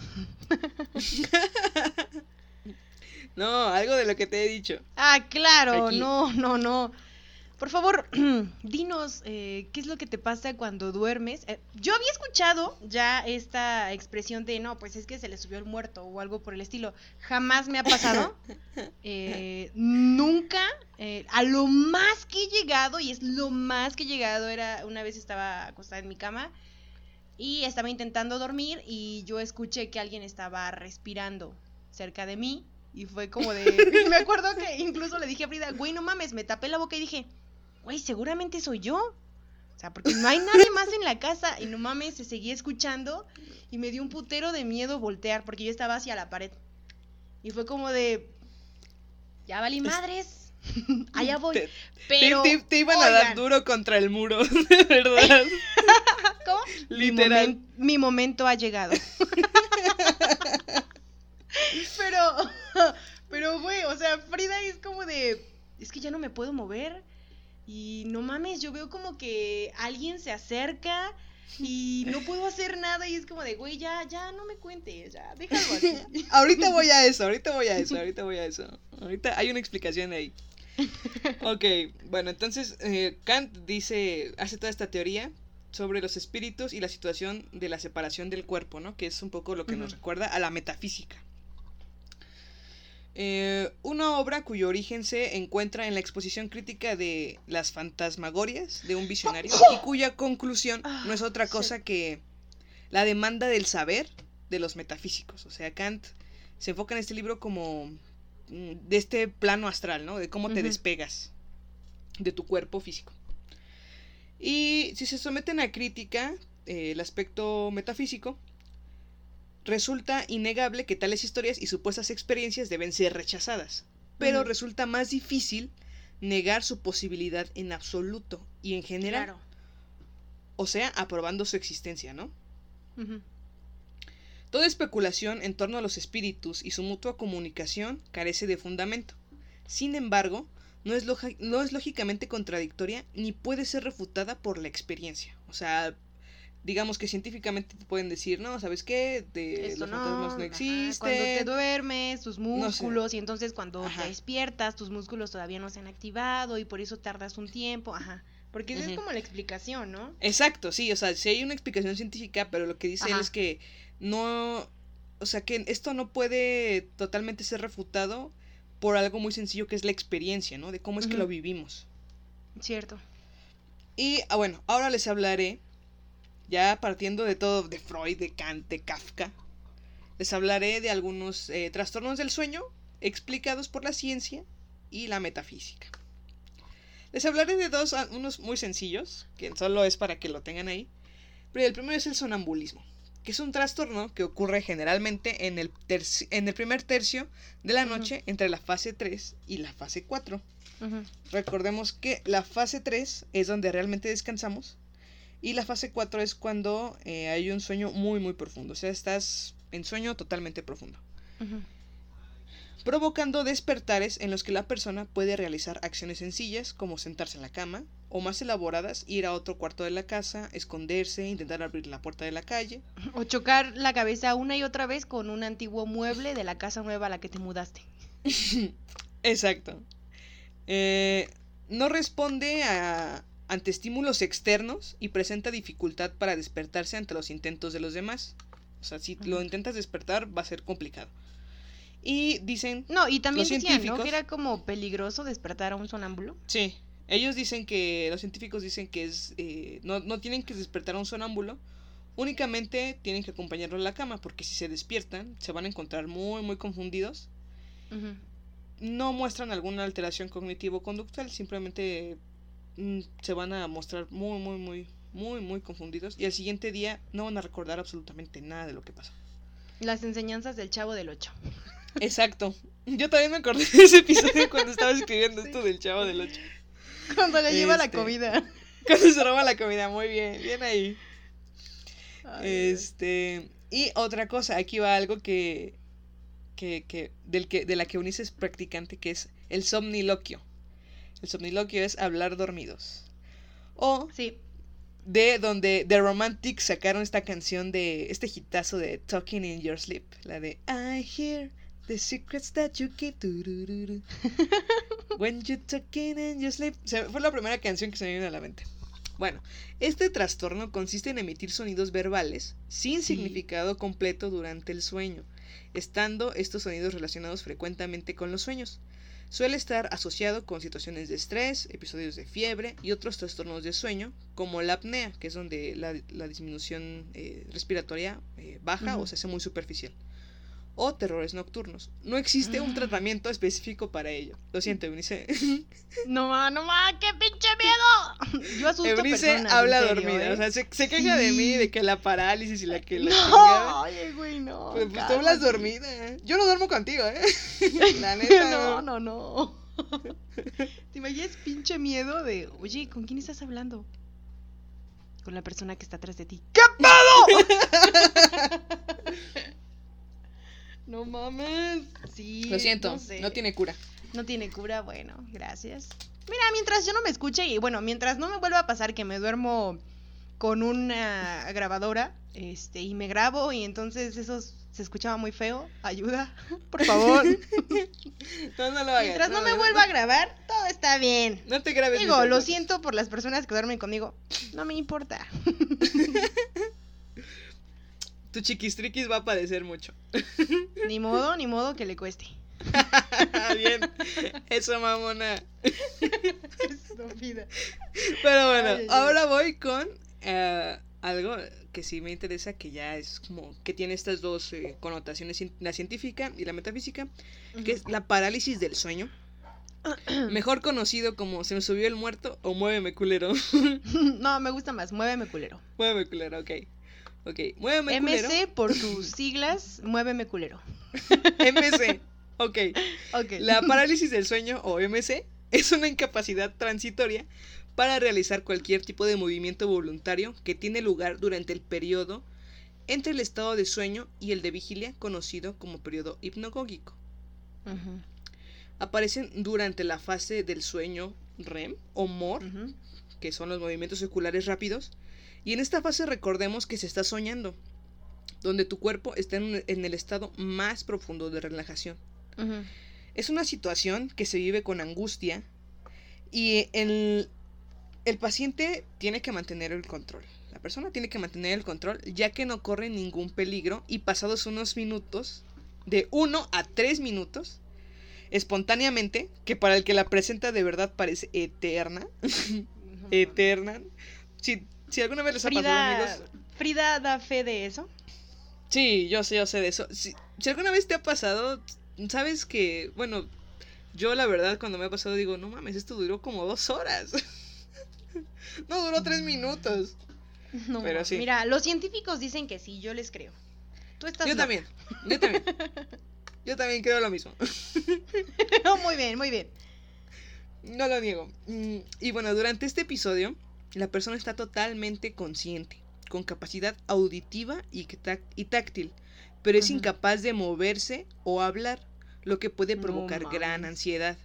<laughs> No, algo de lo que te he dicho. Ah, claro, Aquí. no, no, no. Por favor, <clears throat> dinos eh, qué es lo que te pasa cuando duermes. Eh, yo había escuchado ya esta expresión de no, pues es que se le subió el muerto o algo por el estilo. Jamás me ha pasado. <laughs> Eh, nunca. eh, a lo más que he llegado, y es lo más que he llegado, era una vez estaba acostada en mi cama y estaba intentando dormir y yo escuché que alguien estaba respirando cerca de mí y fue como de... <laughs> me acuerdo que incluso le dije a Frida, güey, no mames, me tapé la boca y dije, güey, seguramente soy yo. O sea, porque no hay nadie más en la casa y no mames, se seguía escuchando y me dio un putero de miedo voltear porque yo estaba hacia la pared. Y fue como de... Ya valí Es- madres. Allá voy. Te- pero. te, te- te iban a dar duro contra el muro, <laughs> de verdad. <laughs> ¿Cómo? Mi, Literal. momen- mi momento ha llegado. <laughs> pero, pero, güey, o sea, Frida es como de, es que ya no me puedo mover. Y no mames, yo veo como que alguien se acerca y no puedo hacer nada y es como de, güey, ya, ya no me cuentes, ya, déjalo así. <laughs> ahorita voy a eso, ahorita voy a eso, ahorita voy a eso. Ahorita hay una explicación ahí. Ok, bueno, entonces eh, Kant dice, hace toda esta teoría sobre los espíritus y la situación de la separación del cuerpo, ¿no? Que es un poco lo que nos recuerda a la metafísica. Eh, una obra cuyo origen se encuentra en la exposición crítica de las fantasmagorias de un visionario y cuya conclusión no es otra Ah, cosa que la demanda del saber de los metafísicos. O sea, Kant se enfoca en este libro como mm, de este plano astral, ¿no? De cómo te despegas de tu cuerpo físico. Y si se someten a crítica, eh, el aspecto metafísico, resulta innegable que tales historias y supuestas experiencias deben ser rechazadas, pero resulta más difícil negar su posibilidad en absoluto y en general, Claro. o sea, aprobando su existencia, ¿no? Toda especulación en torno a los espíritus y su mutua comunicación carece de fundamento. Sin embargo, no es, no es lógicamente contradictoria ni puede ser refutada por la experiencia. O sea, digamos que científicamente te pueden decir, no, ¿sabes qué? De, los fantasmas no ajá, existen. Cuando te duermes, tus sé. músculos, y entonces cuando Ajá. te despiertas, tus músculos todavía no se han activado y por eso tardas un tiempo, ajá. Porque esa es como la explicación, ¿no? Exacto, sí, o sea, sí hay una explicación científica, pero lo que dice él es que no, o sea, que esto no puede totalmente ser refutado por algo muy sencillo que es la experiencia, ¿no? De cómo es que lo vivimos. Cierto. Y, ah, bueno, ahora les hablaré, ya partiendo de todo, de Freud, de Kant, de Kafka, les hablaré de algunos eh, trastornos del sueño explicados por la ciencia y la metafísica. Les hablaré de dos, ah, unos muy sencillos, que solo es para que lo tengan ahí. Pero el primero es el sonambulismo, que es un trastorno que ocurre generalmente en el, terci- en el primer tercio de la noche entre la fase 3 y la fase 4. Ujú. Recordemos que la fase 3 es donde realmente descansamos y la fase 4 es cuando eh, hay un sueño muy muy profundo, o sea, estás en sueño totalmente profundo, provocando despertares en los que la persona puede realizar acciones sencillas como sentarse en la cama o más elaboradas, ir a otro cuarto de la casa, esconderse, intentar abrir la puerta de la calle. O chocar la cabeza una y otra vez con un antiguo mueble de la casa nueva a la que te mudaste. <laughs> Exacto. Eh, no responde a, ante estímulos externos y presenta dificultad para despertarse ante los intentos de los demás. O sea, si lo intentas despertar va a ser complicado. Y dicen, No, y también decían, ¿no? Que era como peligroso despertar a un sonámbulo. sí, ellos dicen que, los científicos dicen que es, eh, no, no tienen que despertar a un sonámbulo, únicamente tienen que acompañarlo a la cama, porque si se despiertan se van a encontrar muy, muy confundidos no muestran alguna alteración cognitivo-conductual, simplemente se van a mostrar muy, muy, muy, muy, muy confundidos y al siguiente día no van a recordar absolutamente nada de lo que pasó. Las enseñanzas del chavo del 8. Exacto. Yo también me acordé de ese episodio cuando estaba escribiendo esto del chavo del 8. Cuando le lleva la Este, comida. Cuando se roba la comida, muy bien, bien ahí. Ay, Este, y otra cosa, aquí va algo que, que, que, del que, de la que Eunice es practicante, que es el somniloquio. El somniloquio es hablar dormidos. O Sí. de donde The Romantics sacaron esta canción de este hitazo de Talking in Your Sleep, la de I hear the secrets that you keep. <laughs> When you talking in your sleep. Se- fue la primera canción que se me vino a la mente. Bueno, este trastorno consiste en emitir sonidos verbales sin Sí. significado completo durante el sueño, estando estos sonidos relacionados frecuentemente con los sueños. Suele estar asociado con situaciones de estrés, episodios de fiebre y otros trastornos de sueño, como la apnea, que es donde la, la disminución eh, respiratoria eh, baja o se hace muy superficial, o terrores nocturnos. No existe un Ah. tratamiento específico para ello. Lo siento, Eunice. <laughs> No ma, no ma, qué pinche <laughs> miedo. Yo asusto Eunice personas, habla serio, dormida, ¿eh? o sea, se, se queja de mí, Sí. de que la parálisis y la que la. No, oye, güey, no. Pues, pues tú hablas dormida. ¿eh? Yo no duermo contigo, ¿eh? <laughs> La neta. No, no, no. ¿Te imaginas pinche miedo de, oye, ¿con quién estás hablando? Con la persona que está atrás de ti. ¿Qué pedo? No mames. Sí. Lo siento, no sé. no tiene cura. No tiene cura, bueno, gracias. Mira, mientras yo no me escuche y bueno, mientras no me vuelva a pasar que me duermo con una grabadora, este, y me grabo y entonces eso se escuchaba muy feo, ayuda, <laughs> por favor. <laughs> No, no lo hagas. mientras no me no, vuelva a grabar, todo está bien. No te grabes. Digo, lo siento por las personas que duermen conmigo, no me importa. <laughs> Tu chiquistriquis va a padecer mucho. <laughs> Ni modo, ni modo que le cueste. <laughs> Bien. Eso, mamona. Estúpida. Pero bueno, Ay, ay, ay. ahora voy con eh, algo que sí me interesa, que ya es como que tiene estas dos eh, connotaciones, la científica y la metafísica, que es la parálisis del sueño. <clears throat> Mejor conocido como se me subió el muerto o muéveme culero. <laughs> No, me gusta más, muéveme culero. muéveme culero, ok. Ok, muéveme culero. MC por sus siglas, muéveme culero. <laughs> MC. Ok. Ok. La parálisis del sueño o MC es una incapacidad transitoria para realizar cualquier tipo de movimiento voluntario que tiene lugar durante el periodo entre el estado de sueño y el de vigilia conocido como periodo hipnagógico. Ujú, Aparecen durante la fase del sueño REM o MOR, que son los movimientos oculares rápidos, y en esta fase recordemos que se está soñando, donde tu cuerpo está en, en el estado más profundo de relajación. Es una situación que se vive con angustia y el, el paciente tiene que mantener el control. La persona tiene que mantener el control ya que no corre ningún peligro y pasados unos minutos, de 1 a 3 minutos, espontáneamente, que para el que la presenta de verdad parece eterna, <laughs> <laughs> eterna. Si, si alguna vez les ha pasado, amigos, Frida da fe de eso. Sí, yo sé, yo sé de eso. Si, si alguna vez te ha pasado, sabes que, bueno, yo la verdad cuando me ha pasado digo, no mames, esto duró como dos horas. <laughs> no duró tres minutos. No, Pero sí. Mira, los científicos dicen que sí, yo les creo. Tú estás Yo loca. también, yo también. <laughs> Yo también creo lo mismo. <laughs> muy bien, muy bien. No lo niego. Mm, Y bueno, durante este episodio, la persona está totalmente consciente, con capacidad auditiva y, táctil, pero es incapaz de moverse o hablar, lo que puede No provocar gran ansiedad.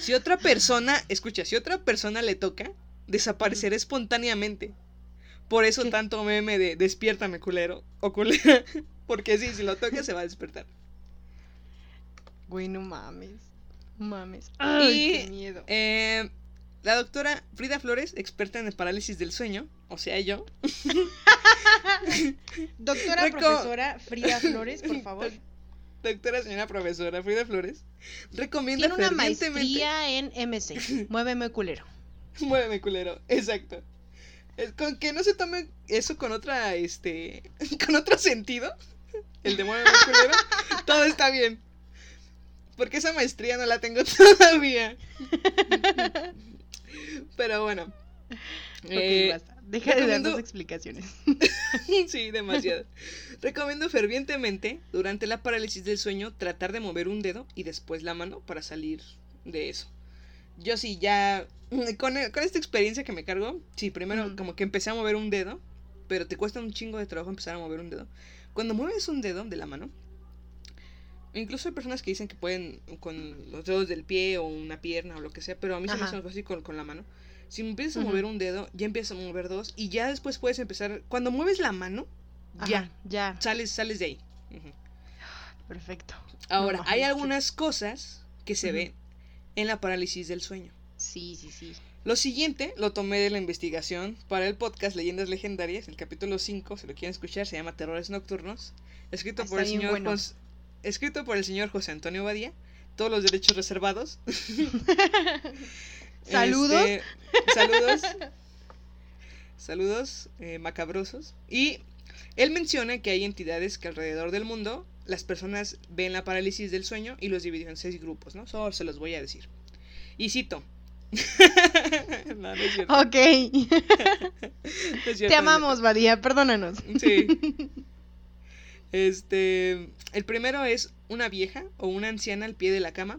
Si otra persona, escucha, si otra persona le toca, desaparecerá espontáneamente. Por eso ¿Qué? tanto meme de despiértame culero o culera, <laughs> porque sí, si lo toca se va a despertar. Güey, no mames. Mames. Ay, Y, qué miedo. Eh, la doctora Frida Flores, experta en el parálisis del sueño, o sea, yo, <laughs> Doctora profesora Frida Flores, por <laughs> favor. doctora señora profesora Frida Flores, recomienda Tiene una maestría en MC. <laughs> Muéveme culero. Muéveme, culero, exacto. Con que no se tome eso con otra, este, con otro sentido, el de muéveme, culero, todo está bien. Porque esa maestría no la tengo todavía. Pero bueno. Eh, basta. Deja de dar recomiendo- tus explicaciones. <laughs> sí, demasiado. Recomiendo fervientemente, durante la parálisis del sueño, tratar de mover un dedo y después la mano para salir de eso. Yo sí, ya. Con, con esta experiencia que me cargo, sí, primero Ujú. como que empecé a mover un dedo, pero te cuesta un chingo de trabajo empezar a mover un dedo. Cuando mueves un dedo de la mano, incluso hay personas que dicen que pueden con los dedos del pie o una pierna o lo que sea, pero a mí se me Ajá. hace más fácil con, con la mano. Si empiezas a mover un dedo, ya empiezas a mover dos y ya después puedes empezar. Cuando mueves la mano, ya, Ajá, ya. sales, sales de ahí. Perfecto. Ahora, No hay algunas cosas que se ven en la parálisis del sueño. Sí, sí, sí. Lo siguiente lo tomé de la investigación para el podcast Leyendas Legendarias, el capítulo 5, si lo quieren escuchar, se llama Terrores Nocturnos, escrito Ah, por el señor bueno. Escrito por el señor José Antonio Badía, todos los derechos reservados. <laughs> Saludos. Este, saludos. Saludos eh, macabrosos. Y él menciona que hay entidades que alrededor del mundo las personas ven la parálisis del sueño y los dividió en seis grupos, ¿no? Solo se los voy a decir. Y cito. <laughs> No, no es cierto, Ok. <laughs> no es cierto, no es Te amamos, Badía, perdónanos. Sí. Este, el primero es una vieja o una anciana al pie de la cama,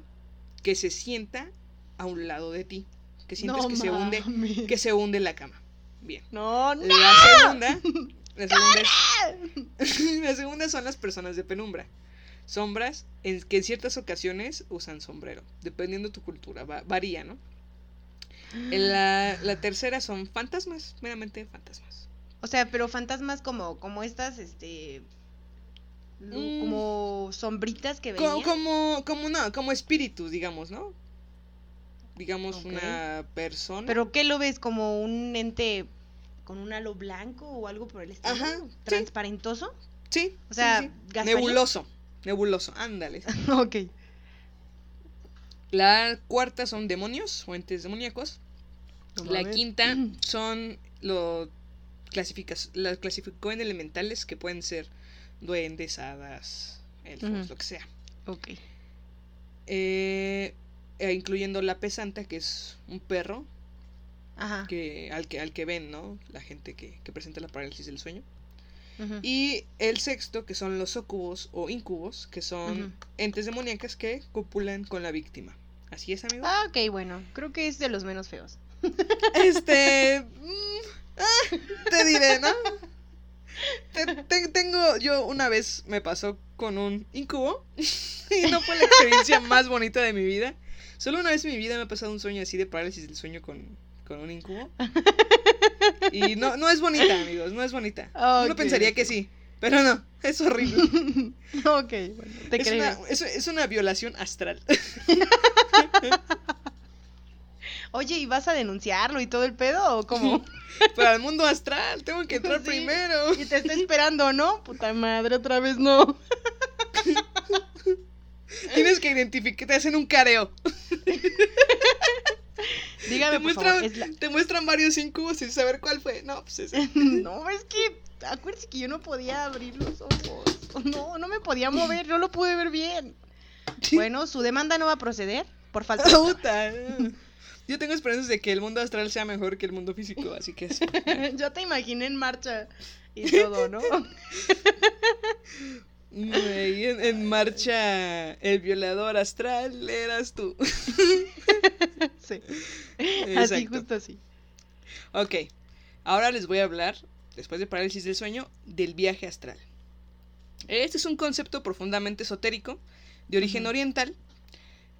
que se sienta a un lado de ti. Que sientes No que se hunde, que se hunde la cama. Bien. No, no. La segunda, la <laughs> segunda, es- <laughs> la segunda son las personas de penumbra. Sombras en, que en ciertas ocasiones usan sombrero, dependiendo de tu cultura, va- varía, ¿no? La, la tercera son fantasmas, meramente fantasmas. O sea, pero fantasmas como, como estas, este. Mm. Como sombritas que venían. como, como, no, como espíritus, digamos, ¿no? Digamos, una persona. ¿Pero qué lo ves? ¿Como un ente con un halo blanco o algo por el estilo? Ajá. ¿Transparentoso? sí, O sea, sí. Nebuloso, nebuloso, ándale. <laughs> ok. La cuarta son demonios o entes demoníacos. No La quinta <clears throat> son lo clasificas, las clasificó en elementales que pueden ser duendes, hadas, elfos, lo que sea. Ok. Eh, e incluyendo la pesanta, que es un perro Ajá. que, al, que, al que ven, ¿no? La gente que, que presenta la parálisis del sueño. Y el sexto, que son los ocubos o incubos, que son entes demoníacas que copulan con la víctima. Así es, amigo. Ah, ok, bueno. Creo que es de los menos feos. Este. mm, ah, te diré, ¿no? <laughs> Te- te- tengo. Yo una vez me pasó con un incubo. y no fue la experiencia <laughs> más bonita de mi vida. Solo una vez en mi vida me ha pasado un sueño así de parálisis del sueño con, con un incubo. Y no, no es bonita, amigos, no es bonita. Uno Ok, pensaría que sí, pero no, es horrible. <laughs> ok, bueno. Te es, creo. una, es, es una violación astral. <laughs> Oye, ¿y vas a denunciarlo y todo el pedo o cómo? <laughs> Para el mundo astral, tengo que entrar Sí. primero. Y te está esperando, ¿no? Puta madre, otra vez no. <laughs> Tienes que identificar, te hacen un careo. <laughs> Dígame, Te por favor, muestran, es la- te muestran varios incubos sin saber cuál fue. No, pues ese. No, es que acuérdese que yo no podía abrir los ojos. No, no me podía mover, no lo pude ver bien. Bueno, su demanda no va a proceder por falta de. Yo tengo esperanzas de que el mundo astral sea mejor que el mundo físico, así que es. <laughs> Yo te imaginé en marcha y <laughs> todo, ¿no? En, en marcha el violador astral eras tú. <laughs> Sí. Así, justo así. Ok, ahora les voy a hablar, después de parálisis del sueño, del viaje astral. Este es un concepto profundamente esotérico, de origen oriental,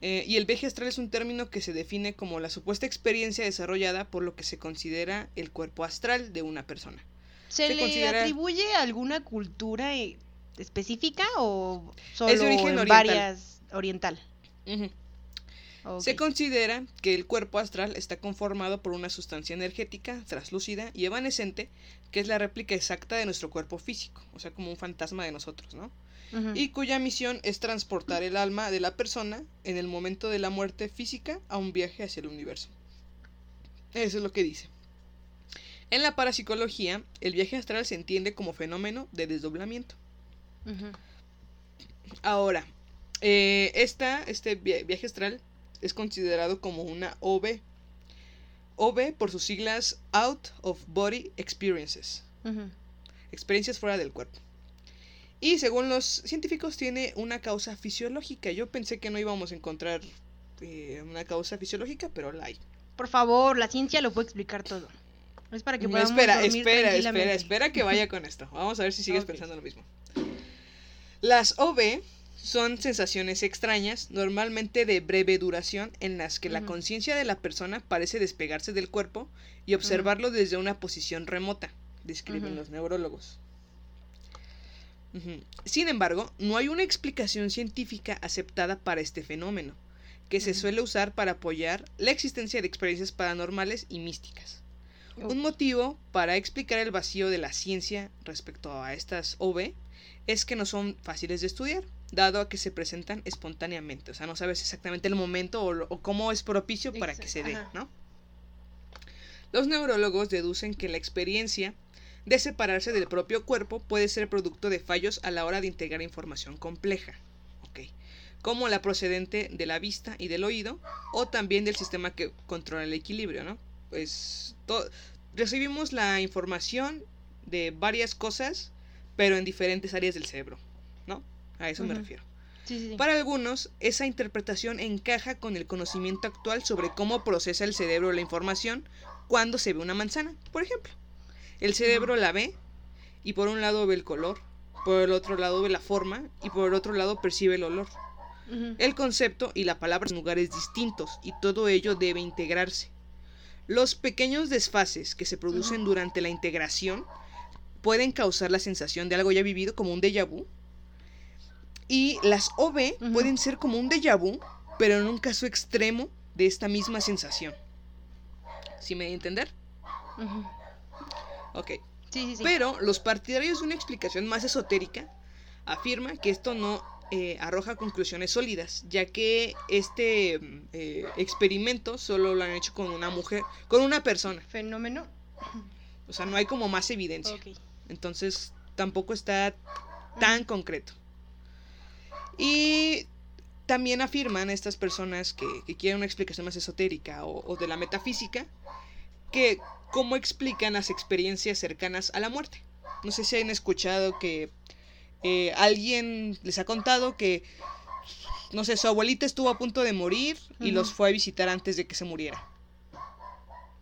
eh, y el viaje astral es un término que se define como la supuesta experiencia desarrollada por lo que se considera el cuerpo astral de una persona. ¿Se, Se le considera- atribuye alguna cultura eh, específica o solo Es de origen en oriental. varias oriental? Se considera que el cuerpo astral está conformado por una sustancia energética, translúcida y evanescente, que es la réplica exacta de nuestro cuerpo físico, o sea, como un fantasma de nosotros, ¿no? Y cuya misión es transportar el alma de la persona en el momento de la muerte física a un viaje hacia el universo. Eso es lo que dice. En la parapsicología, el viaje astral se entiende como fenómeno de desdoblamiento. Ahora, eh, esta, este via- viaje astral es considerado como una OB. OB por sus siglas Out of Body Experiences. Experiencias fuera del cuerpo. Y según los científicos tiene una causa fisiológica. Yo pensé que no íbamos a encontrar eh, una causa fisiológica, pero la hay. Por favor, la ciencia lo puede explicar todo. Es para que No, podamos espera, dormir espera, espera, espera que vaya con esto. Vamos a ver si sigues pensando lo mismo. Las OB son sensaciones extrañas, normalmente de breve duración, en las que la conciencia de la persona parece despegarse del cuerpo y observarlo desde una posición remota, describen los neurólogos. Sin embargo, no hay una explicación científica aceptada para este fenómeno, que se suele usar para apoyar la existencia de experiencias paranormales y místicas. Un motivo para explicar el vacío de la ciencia respecto a estas OV es que no son fáciles de estudiar, dado a que se presentan espontáneamente. O sea, no sabes exactamente el momento o, lo- o cómo es propicio para que se dé. ¿no? Los neurólogos deducen que la experiencia de separarse del propio cuerpo puede ser producto de fallos a la hora de integrar información compleja, ¿ok? como la procedente de la vista y del oído, o también del sistema que controla el equilibrio, ¿no? Pues recibimos la información de varias cosas, pero en diferentes áreas del cerebro, ¿no? A eso me refiero. Sí, sí, sí. Para algunos, esa interpretación encaja con el conocimiento actual sobre cómo procesa el cerebro la información cuando se ve una manzana, por ejemplo. El cerebro la ve y por un lado ve el color, por el otro lado ve la forma y por el otro lado percibe el olor. El concepto y la palabra son lugares distintos y todo ello debe integrarse. Los pequeños desfases que se producen durante la integración pueden causar la sensación de algo ya vivido como un déjà vu. Y las OV Ujú. pueden ser como un déjà vu, pero en un caso extremo de esta misma sensación. ¿Sí me di a entender? Ok. Sí, sí, sí. Pero los partidarios de una explicación más esotérica afirman que esto no eh, arroja conclusiones sólidas, ya que este eh, experimento solo lo han hecho con una mujer, con una persona. Fenómeno. O sea, no hay como más evidencia. Entonces tampoco está tan concreto. Y también afirman estas personas que, que quieren una explicación más esotérica o, o de la metafísica, que cómo explican las experiencias cercanas a la muerte. No sé si han escuchado que eh, alguien les ha contado que, no sé, su abuelita estuvo a punto de morir y los fue a visitar antes de que se muriera.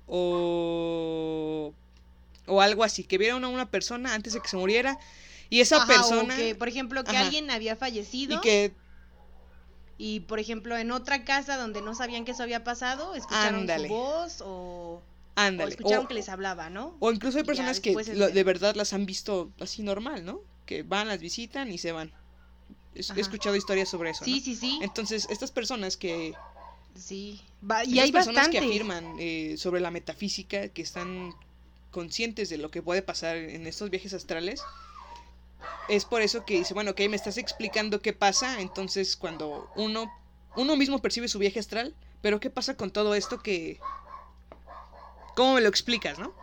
O, o algo así, que vieron a una persona antes de que se muriera y esa Ajá, o persona... que, por ejemplo, que Ajá. alguien había fallecido y que y, por ejemplo, en otra casa donde no sabían que eso había pasado, escucharon Ándale. su voz o, o ándale escucharon o, que les hablaba, ¿no? o incluso hay personas que lo- de- verdad las han visto así normal no que van las visitan y se van Es- he escuchado historias sobre eso Sí, ¿no? sí, sí. entonces estas personas que Sí. Va- y hay personas bastantes. que afirman eh, sobre la metafísica que están conscientes de lo que puede pasar en estos viajes astrales es por eso que dice bueno ok me estás explicando qué pasa entonces cuando uno uno mismo percibe su viaje astral pero qué pasa con todo esto que cómo me lo explicas no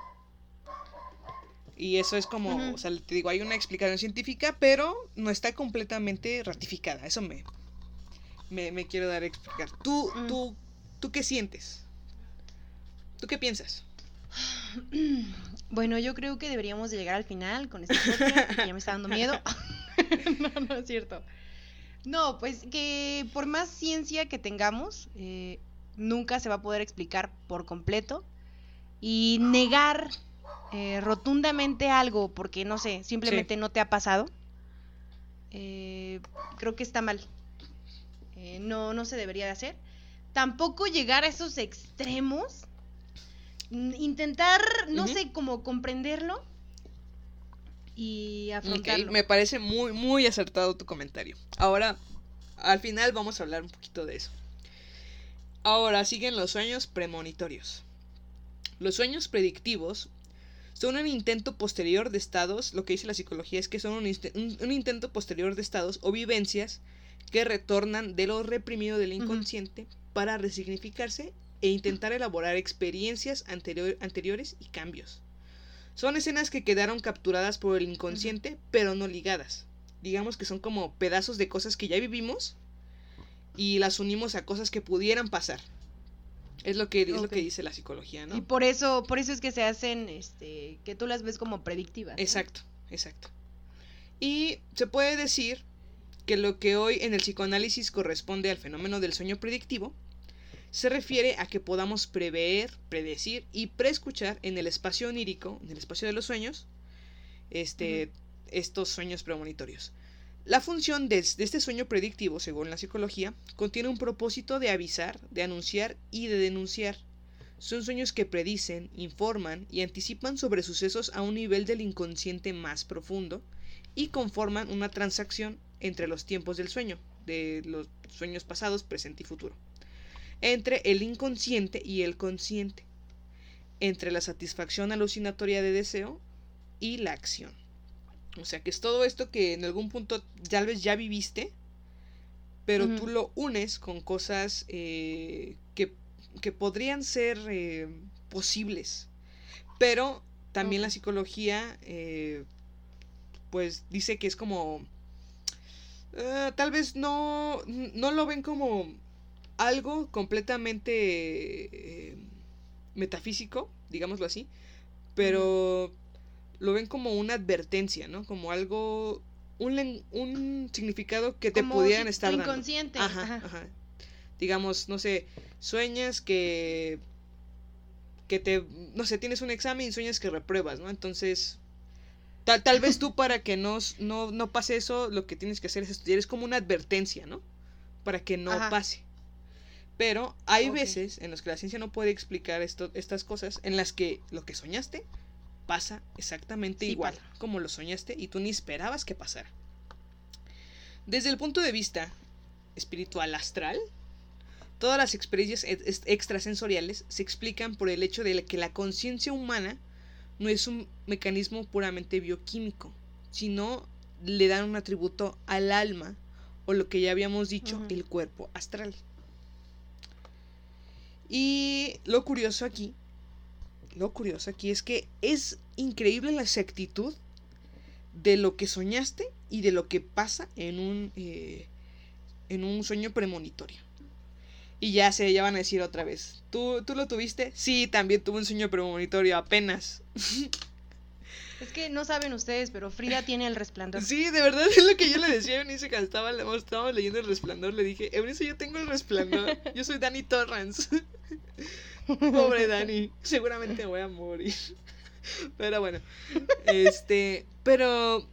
y eso es como o sea te digo hay una explicación científica pero no está completamente ratificada eso me me, me quiero dar a explicar tú Mm. tú tú qué sientes tú qué piensas <clears throat> Bueno, yo creo que deberíamos de llegar al final con este podcast, porque ya me está dando miedo. <laughs> <laughs> no, no es cierto. No, pues que por más ciencia que tengamos, eh, nunca se va a poder explicar por completo. Y negar eh, rotundamente algo porque, no sé, simplemente no te ha pasado, eh, creo que está mal. Eh, no, no se debería de hacer. Tampoco llegar a esos extremos. Intentar, no sé, como comprenderlo y afrontarlo. me parece muy, muy acertado tu comentario. Ahora, al final vamos a hablar un poquito de eso. Ahora siguen los sueños premonitorios. Los sueños predictivos son un intento posterior de estados, lo que dice la psicología es que son un, inste- un- un intento posterior de estados o vivencias que retornan de lo reprimido del inconsciente para resignificarse e intentar elaborar experiencias anterior- anteriores y cambios. Son escenas que quedaron capturadas por el inconsciente, pero no ligadas. Digamos que son como pedazos de cosas que ya vivimos y las unimos a cosas que pudieran pasar. Es lo que, es lo que dice la psicología, ¿no? Y por eso, por eso es que se hacen, este, que tú las ves como predictivas. ¿no? Exacto, exacto. Y se puede decir que lo que hoy en el psicoanálisis corresponde al fenómeno del sueño predictivo se refiere a que podamos prever, predecir y preescuchar en el espacio onírico, en el espacio de los sueños, este, estos sueños premonitorios. La función de, este sueño predictivo, según la psicología, contiene un propósito de avisar, de anunciar y de denunciar. Son sueños que predicen, informan y anticipan sobre sucesos a un nivel del inconsciente más profundo y conforman una transacción entre los tiempos del sueño, de los sueños pasados, presente y futuro, entre el inconsciente y el consciente, entre la satisfacción alucinatoria de deseo y la acción. O sea que es todo esto que en algún punto tal vez ya viviste, pero tú lo unes con cosas eh, que, que podrían ser eh, posibles. Pero también la psicología, eh, pues dice que es como, eh, tal vez no, no lo ven como algo completamente metafísico, digámoslo así, pero lo ven como una advertencia, ¿no? Como algo un, un significado que te Como pudieran estar tu dando. inconsciente, Ajá, ajá. Digamos, no sé, sueñas que que te, no sé, tienes un examen y sueñas que repruebas, ¿no? Entonces, tal, tal vez tú para que no, no, no pase eso, lo que tienes que hacer es estudiar, es como una advertencia, ¿no? Para que no Ajá. pase. Pero hay veces en las que la ciencia no puede explicar esto, estas cosas, en las que lo que soñaste pasa exactamente Sí igual pasa. como lo soñaste y tú ni esperabas que pasara. Desde el punto de vista espiritual astral, todas las experiencias ex- ex- extrasensoriales se explican por el hecho de que la conciencia humana no es un mecanismo puramente bioquímico, sino le dan un atributo al alma o lo que ya habíamos dicho, el cuerpo astral. Y lo curioso aquí, lo curioso aquí es que es increíble la exactitud de lo que soñaste y de lo que pasa en un eh, en un sueño premonitorio. Y ya se ya van a decir otra vez. ¿Tú, ¿Tú lo tuviste? Sí, también tuve un sueño premonitorio apenas. <laughs> Es que no saben ustedes, pero Frida tiene el resplandor. Sí, de verdad es lo que yo le decía a Eunice cuando estaba, estábamos leyendo el resplandor. Le dije, Eunice, yo tengo el resplandor. Yo soy Dani Torrance. <laughs> Pobre Dani. Seguramente voy a morir. Pero bueno. Este. Pero.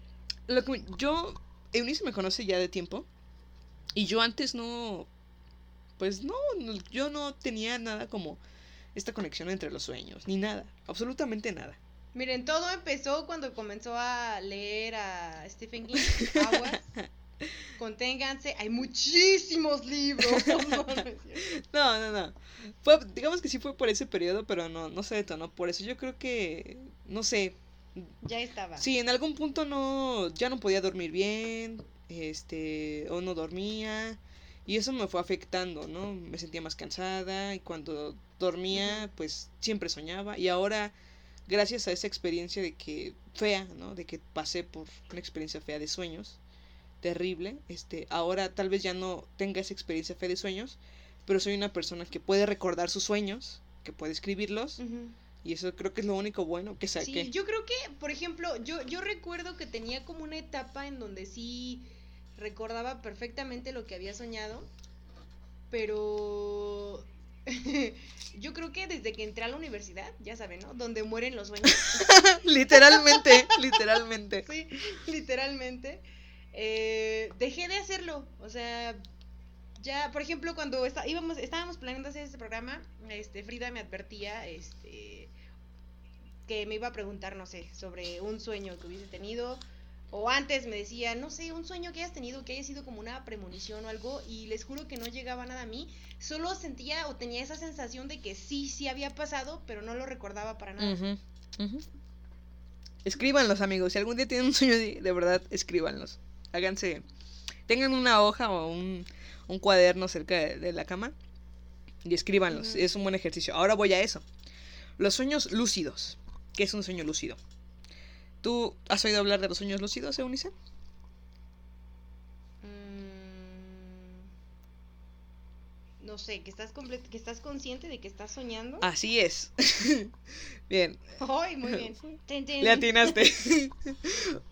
Lo que yo. Eunice me conoce ya de tiempo. Y yo antes no. Pues no, no, yo no tenía nada como esta conexión entre los sueños, ni nada, absolutamente nada. Miren, todo empezó cuando comenzó a leer a Stephen King. <laughs> Aguas. Conténganse, hay muchísimos libros. <laughs> No, no. No. Fue, digamos que sí fue por ese periodo, pero no, no se detonó por eso. Yo creo que, no sé, ya estaba. sí, en algún punto no, ya no podía dormir bien, este, o no dormía, y eso me fue afectando, ¿no? Me sentía más cansada, y cuando dormía, pues siempre soñaba, y ahora, gracias a esa experiencia de que, fea, ¿no? De que pasé por una experiencia fea de sueños, terrible, este, ahora tal vez ya no tenga esa experiencia fea de sueños, pero soy una persona que puede recordar sus sueños, que puede escribirlos, y eso creo que es lo único bueno que saqué. Sí, yo creo que, por ejemplo, yo, yo recuerdo que tenía como una etapa en donde sí recordaba perfectamente lo que había soñado, pero <laughs> yo creo que desde que entré a la universidad, ya saben, ¿no? Donde mueren los sueños. <laughs> literalmente, literalmente. <laughs> sí, literalmente. Eh, dejé de hacerlo. O sea, ya, por ejemplo, cuando íbamos, estábamos planeando hacer este programa, este, Frida me advertía, este, que me iba a preguntar, no sé, sobre un sueño que hubiese tenido. O antes me decía, no sé, un sueño que hayas tenido, que haya sido como una premonición o algo, y les juro que no llegaba nada a mí. Solo sentía o tenía esa sensación de que sí, sí había pasado, pero no lo recordaba para nada. Ujú, ujú. Escríbanlos, amigos. Si algún día tienen un sueño de, de verdad, escríbanlos. Háganse. Tengan una hoja o un, un cuaderno cerca de, de la cama y escríbanlos. Es un buen ejercicio. Ahora voy a eso. Los sueños lúcidos. ¿Qué es un sueño lúcido? ¿Tú has oído hablar de los sueños lúcidos, Eunice? No sé, que estás que estás consciente de que estás soñando. Así es. <laughs> Bien, Ay, muy bien. <laughs> Le atinaste.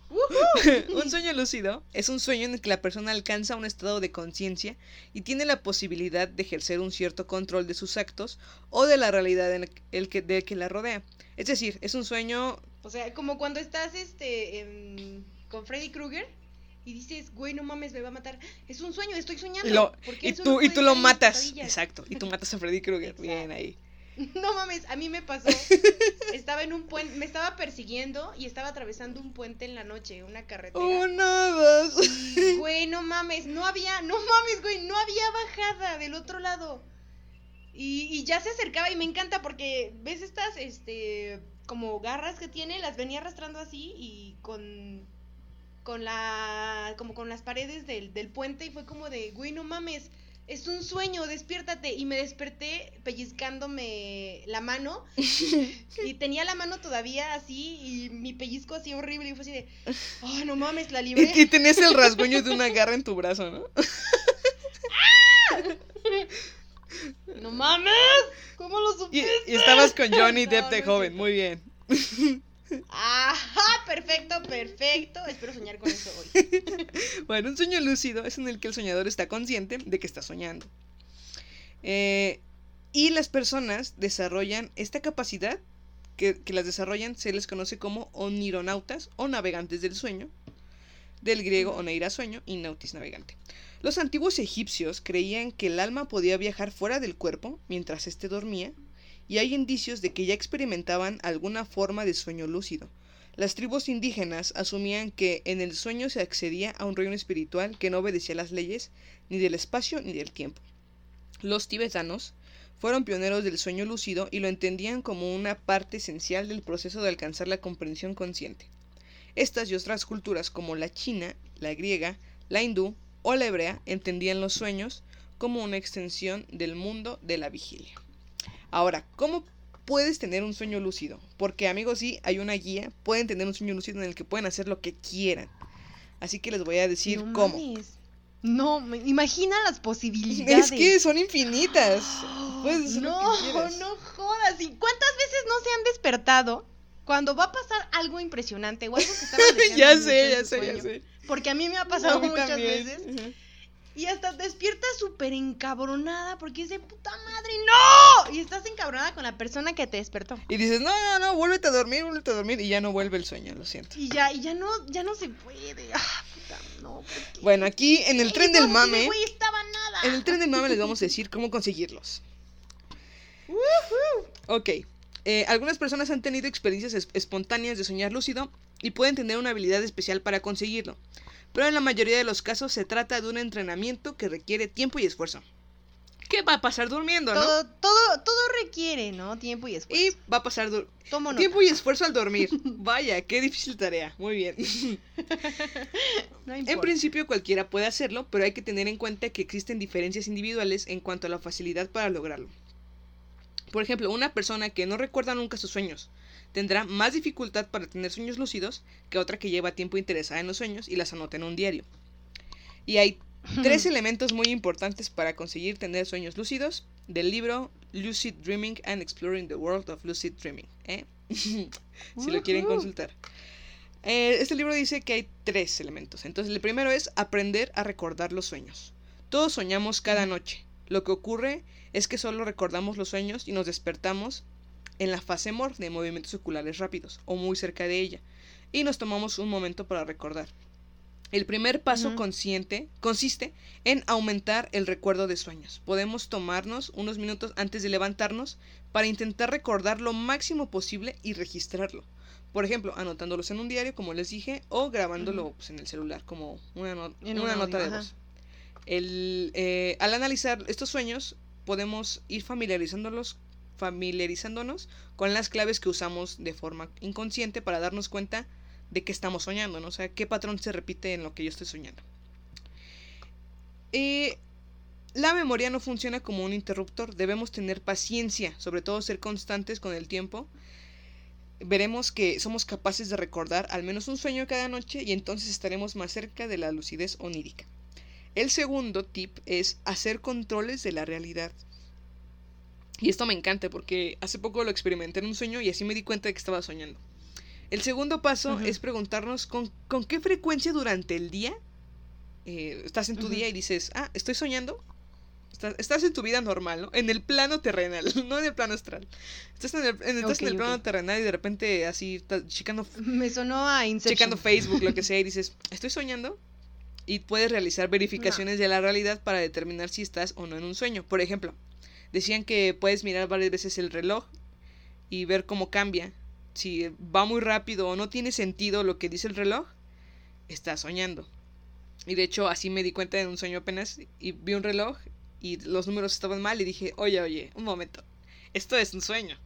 <laughs> un sueño lúcido es un sueño en el que la persona alcanza un estado de conciencia y tiene la posibilidad de ejercer un cierto control de sus actos o de la realidad en el que, de que la rodea. Es decir, es un sueño... O sea, como cuando estás este en- con Freddy Krueger y dices, güey, no mames, me va a matar. Es un sueño, estoy soñando. lo- y, tú, y tú lo matas. Exacto. Y tú matas a Freddy Krueger. Bien ahí. <laughs> No mames, a mí me pasó. <laughs> Estaba en un puente, me estaba persiguiendo y estaba atravesando un puente en la noche, una carretera. Uno, dos. Y, <laughs> Güey, no mames, no había, no mames, güey, no había bajada del otro lado. Y, y ya se acercaba y me encanta porque ves estas, este, como garras que tiene, las venía arrastrando así y con, con la, como con las paredes del, del puente y fue como de, güey, no mames, es un sueño, despiértate. Y me desperté pellizcándome la mano <laughs> y tenía la mano todavía así y mi pellizco así horrible y fue así de, ay, no mames, la libré. Y, y tenías el rasguño de una garra en tu brazo, ¿no? <laughs> No mames, ¿cómo lo supiste? y estabas con Johnny <laughs> Depp No, de no joven. Muy bien. Ajá, perfecto, perfecto. Espero soñar con eso hoy. <laughs> Bueno, un sueño lúcido es en el que el soñador está consciente de que está soñando. Eh, y las personas desarrollan esta capacidad, que, que las desarrollan se les conoce como onironautas o navegantes del sueño, del griego oneira sueño y nautis navegante. Los antiguos egipcios creían que el alma podía viajar fuera del cuerpo mientras éste dormía, y hay indicios de que ya experimentaban alguna forma de sueño lúcido. Las tribus indígenas asumían que en el sueño se accedía a un reino espiritual que no obedecía las leyes ni del espacio ni del tiempo. Los tibetanos fueron pioneros del sueño lúcido y lo entendían como una parte esencial del proceso de alcanzar la comprensión consciente. Estas y otras culturas como la china, la griega, la hindú o la hebrea entendían los sueños como una extensión del mundo de la vigilia. Ahora, ¿cómo puedes tener un sueño lúcido? Porque amigos, sí, hay una guía, pueden tener un sueño lúcido en el que pueden hacer lo que quieran. Así que les voy a decir no cómo. No, imagina las posibilidades. Es que son infinitas. <gasps> Puedes hacer lo no, que quieras. no jodas. ¿Y cuántas veces no se han despertado cuando va a pasar algo impresionante o algo que <laughs> deseando ya sé, ya sé, ya sé. Porque a mí me ha pasado muchas también. veces. Y hasta te despiertas súper encabronada porque es de puta madre, ¡no! Y estás encabronada con la persona que te despertó. Y dices, no, no, no, vuélvete a dormir, vuélvete a dormir. Y ya no vuelve el sueño, lo siento. Y ya, y ya no, ya no se puede. Ah, puta, no. Bueno, aquí en el tren del de mame, güey estaba nada. en el tren del mame les vamos a decir cómo conseguirlos. Ok. eh, algunas personas han tenido experiencias es- espontáneas de soñar lúcido y pueden tener una habilidad especial para conseguirlo. Pero en la mayoría de los casos se trata de un entrenamiento que requiere tiempo y esfuerzo. ¿Qué va a pasar durmiendo, no? Todo, todo, todo requiere, ¿no? Tiempo y esfuerzo. Y va a pasar tiempo y esfuerzo al dormir. <laughs> Vaya, qué difícil tarea. Muy bien. <laughs> No En principio cualquiera puede hacerlo, pero hay que tener en cuenta que existen diferencias individuales en cuanto a la facilidad para lograrlo. Por ejemplo, una persona que no recuerda nunca sus sueños tendrá más dificultad para tener sueños lúcidos que otra que lleva tiempo interesada en los sueños y las anota en un diario. Y hay <laughs> tres elementos muy importantes para conseguir tener sueños lúcidos del libro Lucid Dreaming and Exploring the World of Lucid Dreaming. ¿eh? <laughs> si lo quieren consultar. Eh, este libro dice que hay tres elementos. Entonces, el primero es aprender a recordar los sueños. Todos soñamos cada noche. Lo que ocurre es que solo recordamos los sueños y nos despertamos en la fase MOR de movimientos oculares rápidos o muy cerca de ella y nos tomamos un momento para recordar. El primer paso consciente consiste en aumentar el recuerdo de sueños. Podemos tomarnos unos minutos antes de levantarnos para intentar recordar lo máximo posible y registrarlo. Por ejemplo, anotándolos en un diario, como les dije, o grabándolo pues, en el celular, como una, no- nota de voz. El, eh, al analizar estos sueños, podemos ir familiarizándolos, familiarizándonos con las claves que usamos de forma inconsciente para darnos cuenta de que estamos soñando, ¿no? O sea, qué patrón se repite en lo que yo estoy soñando. Eh, la memoria no funciona como un interruptor, debemos tener paciencia, sobre todo ser constantes con el tiempo. Veremos que somos capaces de recordar al menos un sueño cada noche y entonces estaremos más cerca de la lucidez onírica. El segundo tip es hacer controles de la realidad. Y esto me encanta porque hace poco lo experimenté en un sueño y así me di cuenta de que estaba soñando. El segundo paso Ujú. es preguntarnos con, con qué frecuencia durante el día eh, estás en tu día y dices, ah, estoy soñando. Estás, estás en tu vida normal, ¿no? En el plano terrenal, <laughs> no en el plano astral. Estás en el, en- estás en Ok, el plano terrenal y de repente así checando, <laughs> Me sonó a Inception. checando Facebook, lo que <laughs> sea, y dices, estoy soñando. Y puedes realizar verificaciones de la realidad para determinar si estás o no en un sueño. Por ejemplo, decían que puedes mirar varias veces el reloj y ver cómo cambia. Si va muy rápido o no tiene sentido lo que dice el reloj, estás soñando. Y de hecho así me di cuenta en un sueño apenas y vi un reloj y los números estaban mal y dije, oye, oye, un momento, esto es un sueño.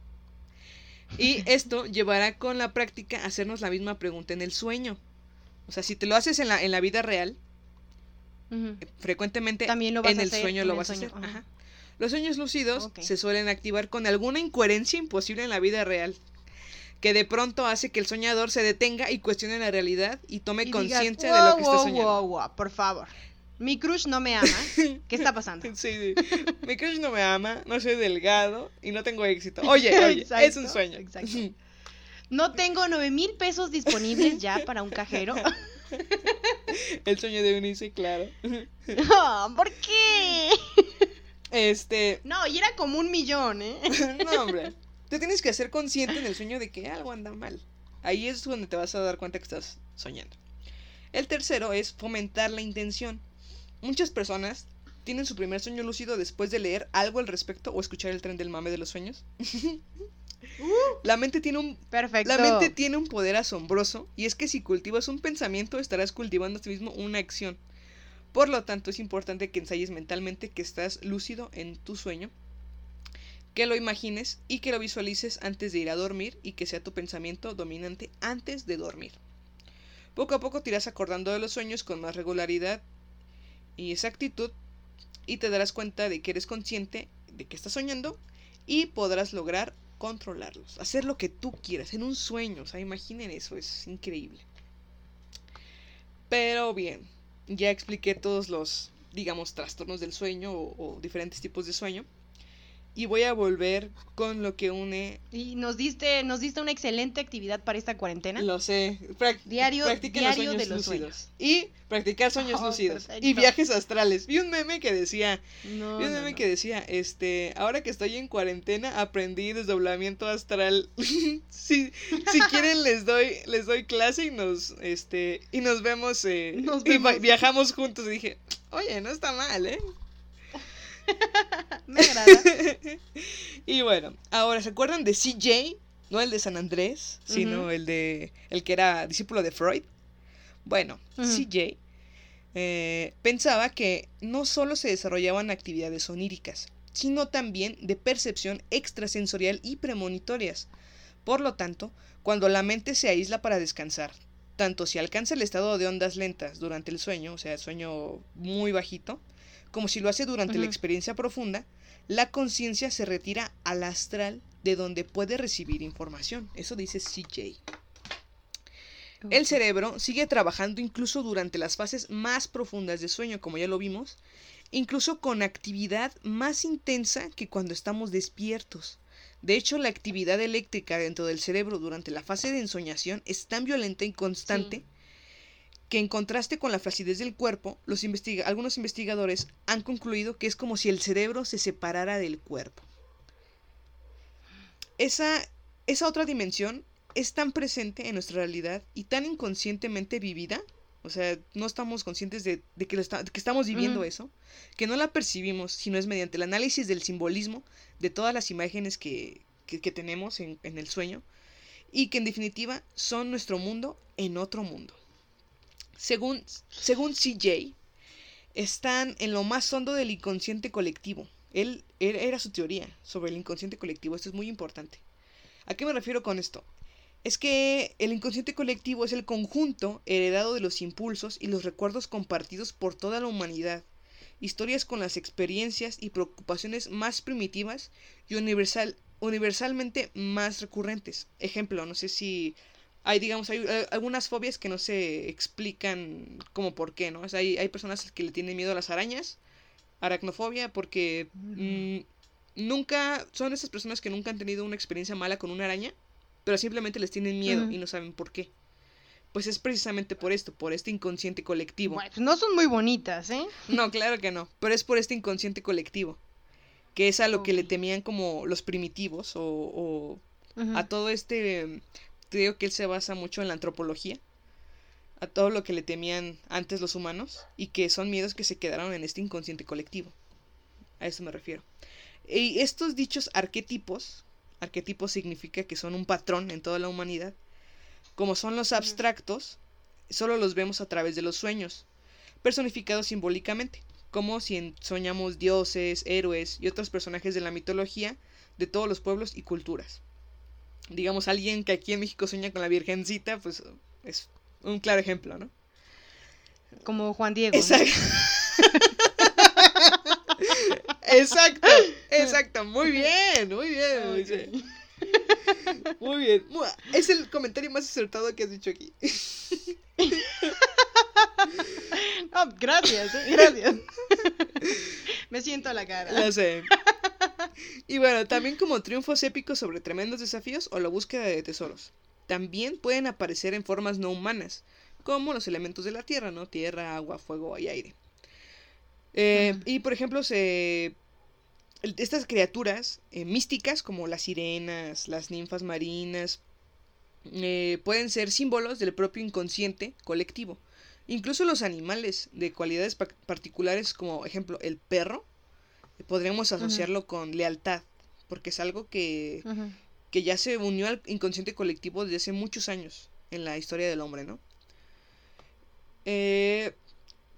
Y <laughs> esto llevará con la práctica a hacernos la misma pregunta en el sueño. O sea, si te lo haces en la, en la vida real, frecuentemente También lo vas en a el hacer sueño en lo el vas sueño, a hacer. ajá. Los sueños lúcidos se suelen activar con alguna incoherencia imposible en la vida real, que de pronto hace que el soñador se detenga y cuestione la realidad y tome conciencia de lo que "Wow, está soñando. wow, wow, por favor. Mi crush no me ama. ¿Qué está pasando? <laughs> Sí, sí. Mi crush no me ama, no soy delgado y no tengo éxito. Oye, oye, <laughs> es un sueño. exacto. No tengo nueve mil pesos disponibles ya para un cajero. <laughs> El sueño de Eunice, claro. Ah, ¿Por qué? Este, No, y era como un millón, ¿eh? <laughs> no, hombre. <laughs> Te tienes que hacer consciente en el sueño de que algo anda mal. Ahí es donde te vas a dar cuenta que estás soñando. El tercero es fomentar la intención. Muchas personas tienen su primer sueño lúcido después de leer algo al respecto o escuchar el tren del mame de los sueños. <laughs> La mente tiene un Perfecto. La mente tiene un poder asombroso y es que si cultivas un pensamiento estarás cultivando a ti mismo una acción. Por lo tanto, es importante que ensayes mentalmente que estás lúcido en tu sueño, que lo imagines y que lo visualices antes de ir a dormir y que sea tu pensamiento dominante antes de dormir. Poco a poco te irás acordando de los sueños con más regularidad y exactitud y te darás cuenta de que eres consciente de que estás soñando y podrás lograr controlarlos, hacer lo que tú quieras en un sueño, o sea, imaginen eso, es increíble. Pero bien, ya expliqué todos los, digamos, trastornos del sueño o, o diferentes tipos de sueño. Y voy a volver con lo que une, Y nos diste, nos diste una excelente actividad para esta cuarentena. lo sé, prac- Diario- diario los de sueños los lúcidos. Y practicar sueños Oh, lúcidos. Y viajes astrales. Vi un meme que decía, No, Vi un meme no. que decía, este, ahora que estoy en cuarentena aprendí desdoblamiento astral. <laughs> si, si quieren <laughs> les doy, les doy clase y nos, este, y nos vemos, eh, Nos y vemos. viajamos juntos. Y dije, oye, no está mal, ¿eh? <laughs> Me agrada. <laughs> Y bueno, ahora, ¿se acuerdan de CJ? No el de San Andrés, sino el de, el que era discípulo de Freud. Bueno, Ujú. CJ eh, pensaba que no solo se desarrollaban actividades oníricas, sino también de percepción extrasensorial y premonitorias. Por lo tanto, cuando la mente se aísla para descansar, tanto si alcanza el estado de ondas lentas durante el sueño, o sea, sueño muy bajito, como si lo hace durante la experiencia profunda, la conciencia se retira al astral de donde puede recibir información. Eso dice CJ. El cerebro sigue trabajando incluso durante las fases más profundas de sueño, como ya lo vimos, incluso con actividad más intensa que cuando estamos despiertos. De hecho, la actividad eléctrica dentro del cerebro durante la fase de ensoñación es tan violenta y constante Sí. Que en contraste con la flacidez del cuerpo, los investiga- algunos investigadores han concluido que es como si el cerebro se separara del cuerpo. Esa, esa otra dimensión es tan presente en nuestra realidad y tan inconscientemente vivida, o sea, no estamos conscientes de, de que, lo está- de que estamos viviendo eso, que no la percibimos, sino es mediante el análisis del simbolismo de todas las imágenes que, que- que tenemos en, en el sueño, y que en definitiva son nuestro mundo en otro mundo. Según, según CJ, están en lo más hondo del inconsciente colectivo. Él era su teoría sobre el inconsciente colectivo. Esto es muy importante. ¿A qué me refiero con esto? Es que el inconsciente colectivo es el conjunto heredado de los impulsos y los recuerdos compartidos por toda la humanidad. Historias con las experiencias y preocupaciones más primitivas y universal, universalmente más recurrentes. Ejemplo, no sé si hay, digamos, hay eh, algunas fobias que no se explican como por qué, ¿no? O sea, hay, hay personas que le tienen miedo a las arañas, aracnofobia, porque mm, nunca, son esas personas que nunca han tenido una experiencia mala con una araña, pero simplemente les tienen miedo y no saben por qué. Pues es precisamente por esto, por este inconsciente colectivo. Bueno, pues no son muy bonitas, ¿eh? No, claro que no, pero es por este inconsciente colectivo, que es a lo que le temían como los primitivos o, o a todo este, te digo que él se basa mucho en la antropología, a todo lo que le temían antes los humanos y que son miedos que se quedaron en este inconsciente colectivo. A eso me refiero. Y estos dichos arquetipos, arquetipos significa que son un patrón en toda la humanidad, como son los abstractos, solo los vemos a través de los sueños, personificados simbólicamente, como si soñamos dioses, héroes y otros personajes de la mitología de todos los pueblos y culturas. Digamos, alguien que aquí en México sueña con la Virgencita, pues es un claro ejemplo, ¿no? Como Juan Diego. ¿no? Exacto. <laughs> exacto, muy bien, muy bien. Muy bien. Es el comentario más acertado que has dicho aquí. <laughs> No, gracias, ¿eh? gracias. <laughs> Me siento a la cara. Lo sé. <laughs> Y bueno, también como triunfos épicos sobre tremendos desafíos o la búsqueda de tesoros. también pueden aparecer en formas no humanas, como los elementos de la tierra, ¿no? Tierra, agua, fuego y aire. Eh. Y por ejemplo, se... estas criaturas eh, místicas, como las sirenas, las ninfas marinas, eh, pueden ser símbolos del propio inconsciente colectivo. Incluso los animales de cualidades pa- particulares, como ejemplo el perro, eh, podríamos asociarlo con lealtad, porque es algo que, que ya se unió al inconsciente colectivo desde hace muchos años en la historia del hombre, ¿no? Eh,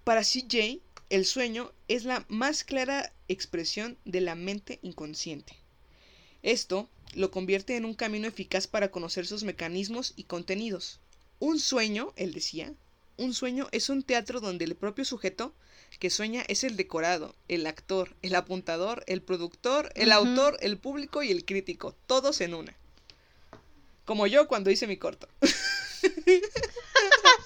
para CJ, el sueño es la más clara expresión de la mente inconsciente. Esto lo convierte en un camino eficaz para conocer sus mecanismos y contenidos. Un sueño, él decía, un sueño es un teatro donde el propio sujeto que sueña es el decorado, el actor, el apuntador, el productor, el autor, el público y el crítico, todos en una. Como yo cuando hice mi corto. <laughs>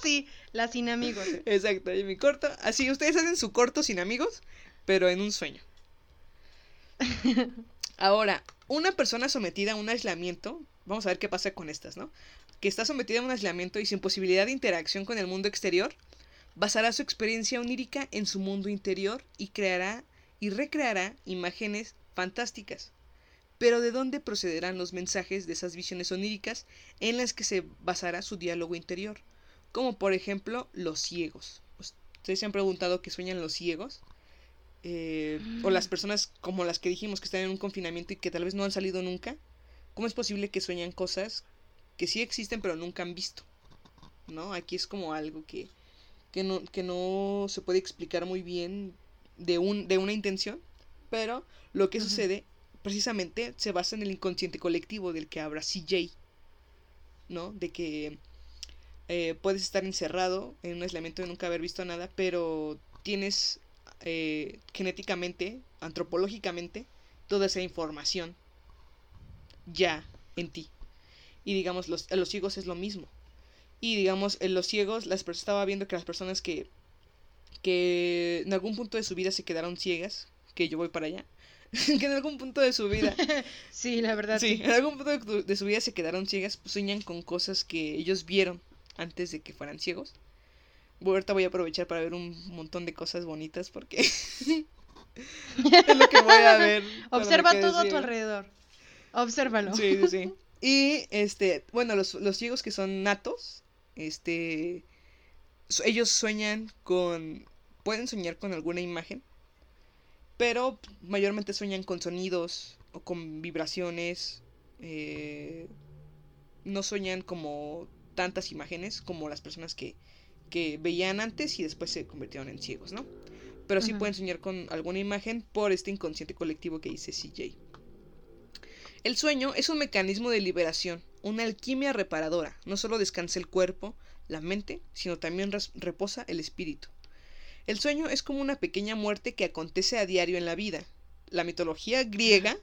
Sí, la sin amigos. Exacto, y mi corto. Así, ustedes hacen su corto sin amigos, pero en un sueño. <laughs> Ahora, una persona sometida a un aislamiento, vamos a ver qué pasa con estas, ¿no? Que está sometida a un aislamiento y sin posibilidad de interacción con el mundo exterior, basará su experiencia onírica en su mundo interior y creará y recreará imágenes fantásticas. Pero ¿de dónde procederán los mensajes de esas visiones oníricas en las que se basará su diálogo interior? Como por ejemplo los ciegos. Ustedes se han preguntado qué sueñan los ciegos. Eh, o las personas como las que dijimos que están en un confinamiento y que tal vez no han salido nunca. ¿Cómo es posible que sueñan cosas que sí existen pero nunca han visto? ¿No? Aquí es como algo que, que, no, que no se puede explicar muy bien de, un, de una intención. Pero lo que sucede precisamente se basa en el inconsciente colectivo del que habla CJ. ¿No? De que eh, puedes estar encerrado en un aislamiento de nunca haber visto nada, pero tienes eh, genéticamente, antropológicamente, toda esa información ya en ti. Y digamos, los, a los ciegos es lo mismo. Y digamos, en los ciegos, las personas estaba viendo que las personas que, que en algún punto de su vida se quedaron ciegas, que yo voy para allá, <laughs> que en algún punto de su vida <laughs> Sí, la verdad. Sí, en algún punto de, su vida se quedaron ciegas, pues sueñan con cosas que ellos vieron antes de que fueran ciegos. Bueno, ahorita voy a aprovechar para ver un montón de cosas bonitas porque <laughs> es lo que voy a ver. Observa todo a tu alrededor. Obsérvalo. Sí, sí, sí. Y este, bueno, los, los ciegos que son natos, este, ellos sueñan con, pueden soñar con alguna imagen, pero mayormente sueñan con sonidos o con vibraciones. eh, no sueñan como tantas imágenes como las personas que, que veían antes y después se convirtieron en ciegos, ¿no? Pero sí pueden soñar con alguna imagen por este inconsciente colectivo que dice CJ. El sueño es un mecanismo de liberación, una alquimia reparadora. No solo descansa el cuerpo, la mente, sino también reposa el espíritu. El sueño es como una pequeña muerte que acontece a diario en la vida. La mitología griega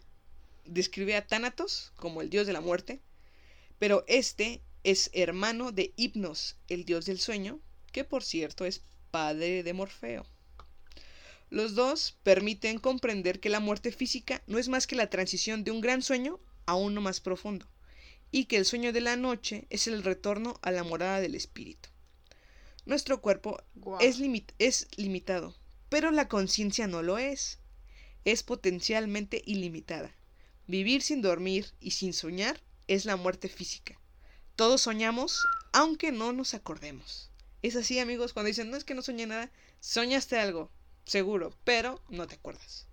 describe a Tánatos como el dios de la muerte, pero este es hermano de Hipnos, el dios del sueño, que por cierto es padre de Morfeo. Los dos permiten comprender que la muerte física no es más que la transición de un gran sueño a uno más profundo, y que el sueño de la noche es el retorno a la morada del espíritu. Nuestro cuerpo es, es limitado, pero la conciencia no lo es. Es potencialmente ilimitada. Vivir sin dormir y sin soñar es la muerte física. Todos soñamos, aunque no nos acordemos. Es así, amigos, cuando dicen, no es que no soñé nada, soñaste algo, seguro, pero no te acuerdas.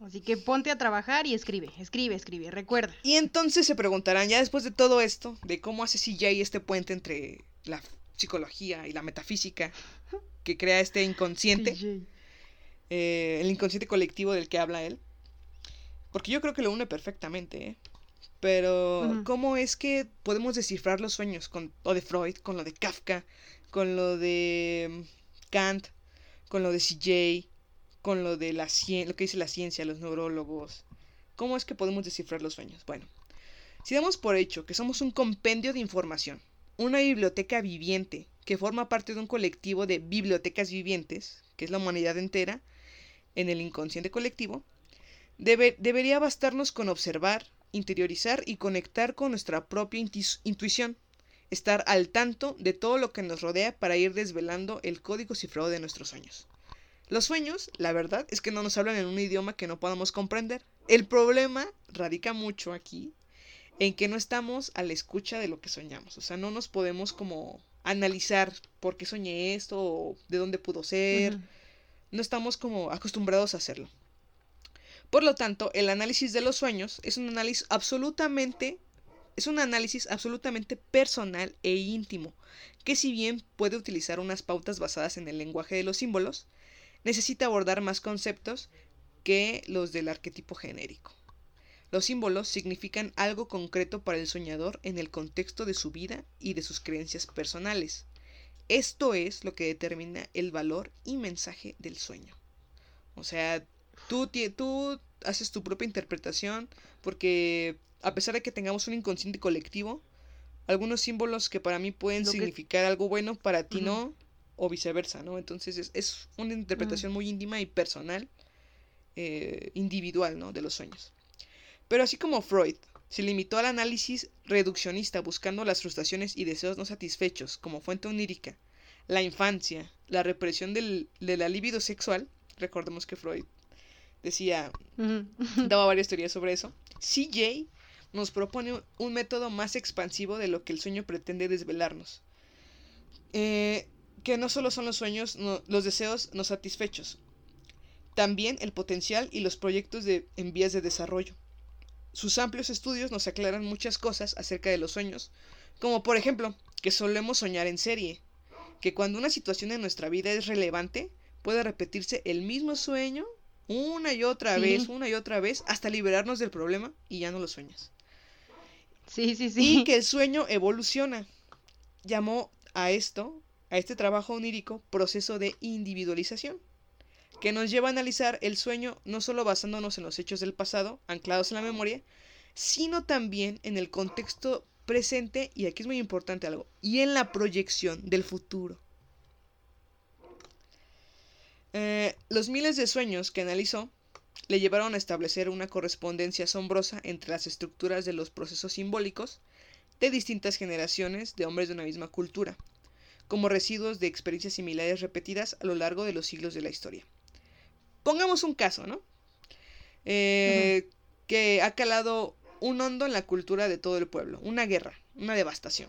Así que ponte a trabajar y escribe, escribe, escribe, recuerda. Y entonces se preguntarán, ya después de todo esto, de cómo hace CJ este puente entre la psicología y la metafísica, que crea este inconsciente, eh, el inconsciente colectivo del que habla él. Porque yo creo que lo une perfectamente, ¿eh? Pero. ¿cómo es que podemos descifrar los sueños con lo de Freud, con lo de Kafka, con lo de mm, Kant, con lo de CJ, con lo de la lo que dice la ciencia, los neurólogos? ¿Cómo es que podemos descifrar los sueños? Bueno, si damos por hecho que somos un compendio de información, una biblioteca viviente que forma parte de un colectivo de bibliotecas vivientes, que es la humanidad entera, en el inconsciente colectivo, debe- debería bastarnos con observar, interiorizar y conectar con nuestra propia intuición, estar al tanto de todo lo que nos rodea para ir desvelando el código cifrado de nuestros sueños. Los sueños, la verdad, es que no nos hablan en un idioma que no podamos comprender. El problema radica mucho aquí en que no estamos a la escucha de lo que soñamos. O sea, no nos podemos como analizar por qué soñé esto o de dónde pudo ser. No estamos como acostumbrados a hacerlo. Por lo tanto, el análisis de los sueños es un análisis absolutamente es un análisis absolutamente personal e íntimo, que si bien puede utilizar unas pautas basadas en el lenguaje de los símbolos, necesita abordar más conceptos que los del arquetipo genérico. Los símbolos significan algo concreto para el soñador en el contexto de su vida y de sus creencias personales. Esto es lo que determina el valor y mensaje del sueño. O sea, tú, haces tu propia interpretación porque a pesar de que tengamos un inconsciente colectivo, algunos símbolos que para mí pueden Lo que- significar algo bueno, para ti no, o viceversa, ¿no? Entonces es, es una interpretación muy íntima y personal, eh, individual, ¿no? De los sueños. Pero así como Freud se limitó al análisis reduccionista buscando las frustraciones y deseos no satisfechos como fuente onírica, la infancia, la represión del, de la libido sexual, recordemos que Freud decía, daba varias teorías sobre eso, CJ nos propone un método más expansivo de lo que el sueño pretende desvelarnos. Eh, que no solo son los sueños, no- los deseos no satisfechos, también el potencial y los proyectos de, en vías de desarrollo. Sus amplios estudios nos aclaran muchas cosas acerca de los sueños, como por ejemplo, que solemos soñar en serie, que cuando una situación en nuestra vida es relevante, puede repetirse el mismo sueño una y otra Sí. vez, una y otra vez, hasta liberarnos del problema y ya no lo sueñas. Sí, sí, Y sí. que el sueño evoluciona. Llamó a esto, a este trabajo onírico, proceso de individualización, que nos lleva a analizar el sueño no solo basándonos en los hechos del pasado, anclados en la memoria, sino también en el contexto presente, y aquí es muy importante algo, y en la proyección del futuro. Eh, los miles de sueños que analizó le llevaron a establecer una correspondencia asombrosa entre las estructuras de los procesos simbólicos de distintas generaciones de hombres de una misma cultura, como residuos de experiencias similares repetidas a lo largo de los siglos de la historia. Pongamos un caso, ¿no? Eh, Que ha calado un hondo en la cultura de todo el pueblo, una guerra, una devastación.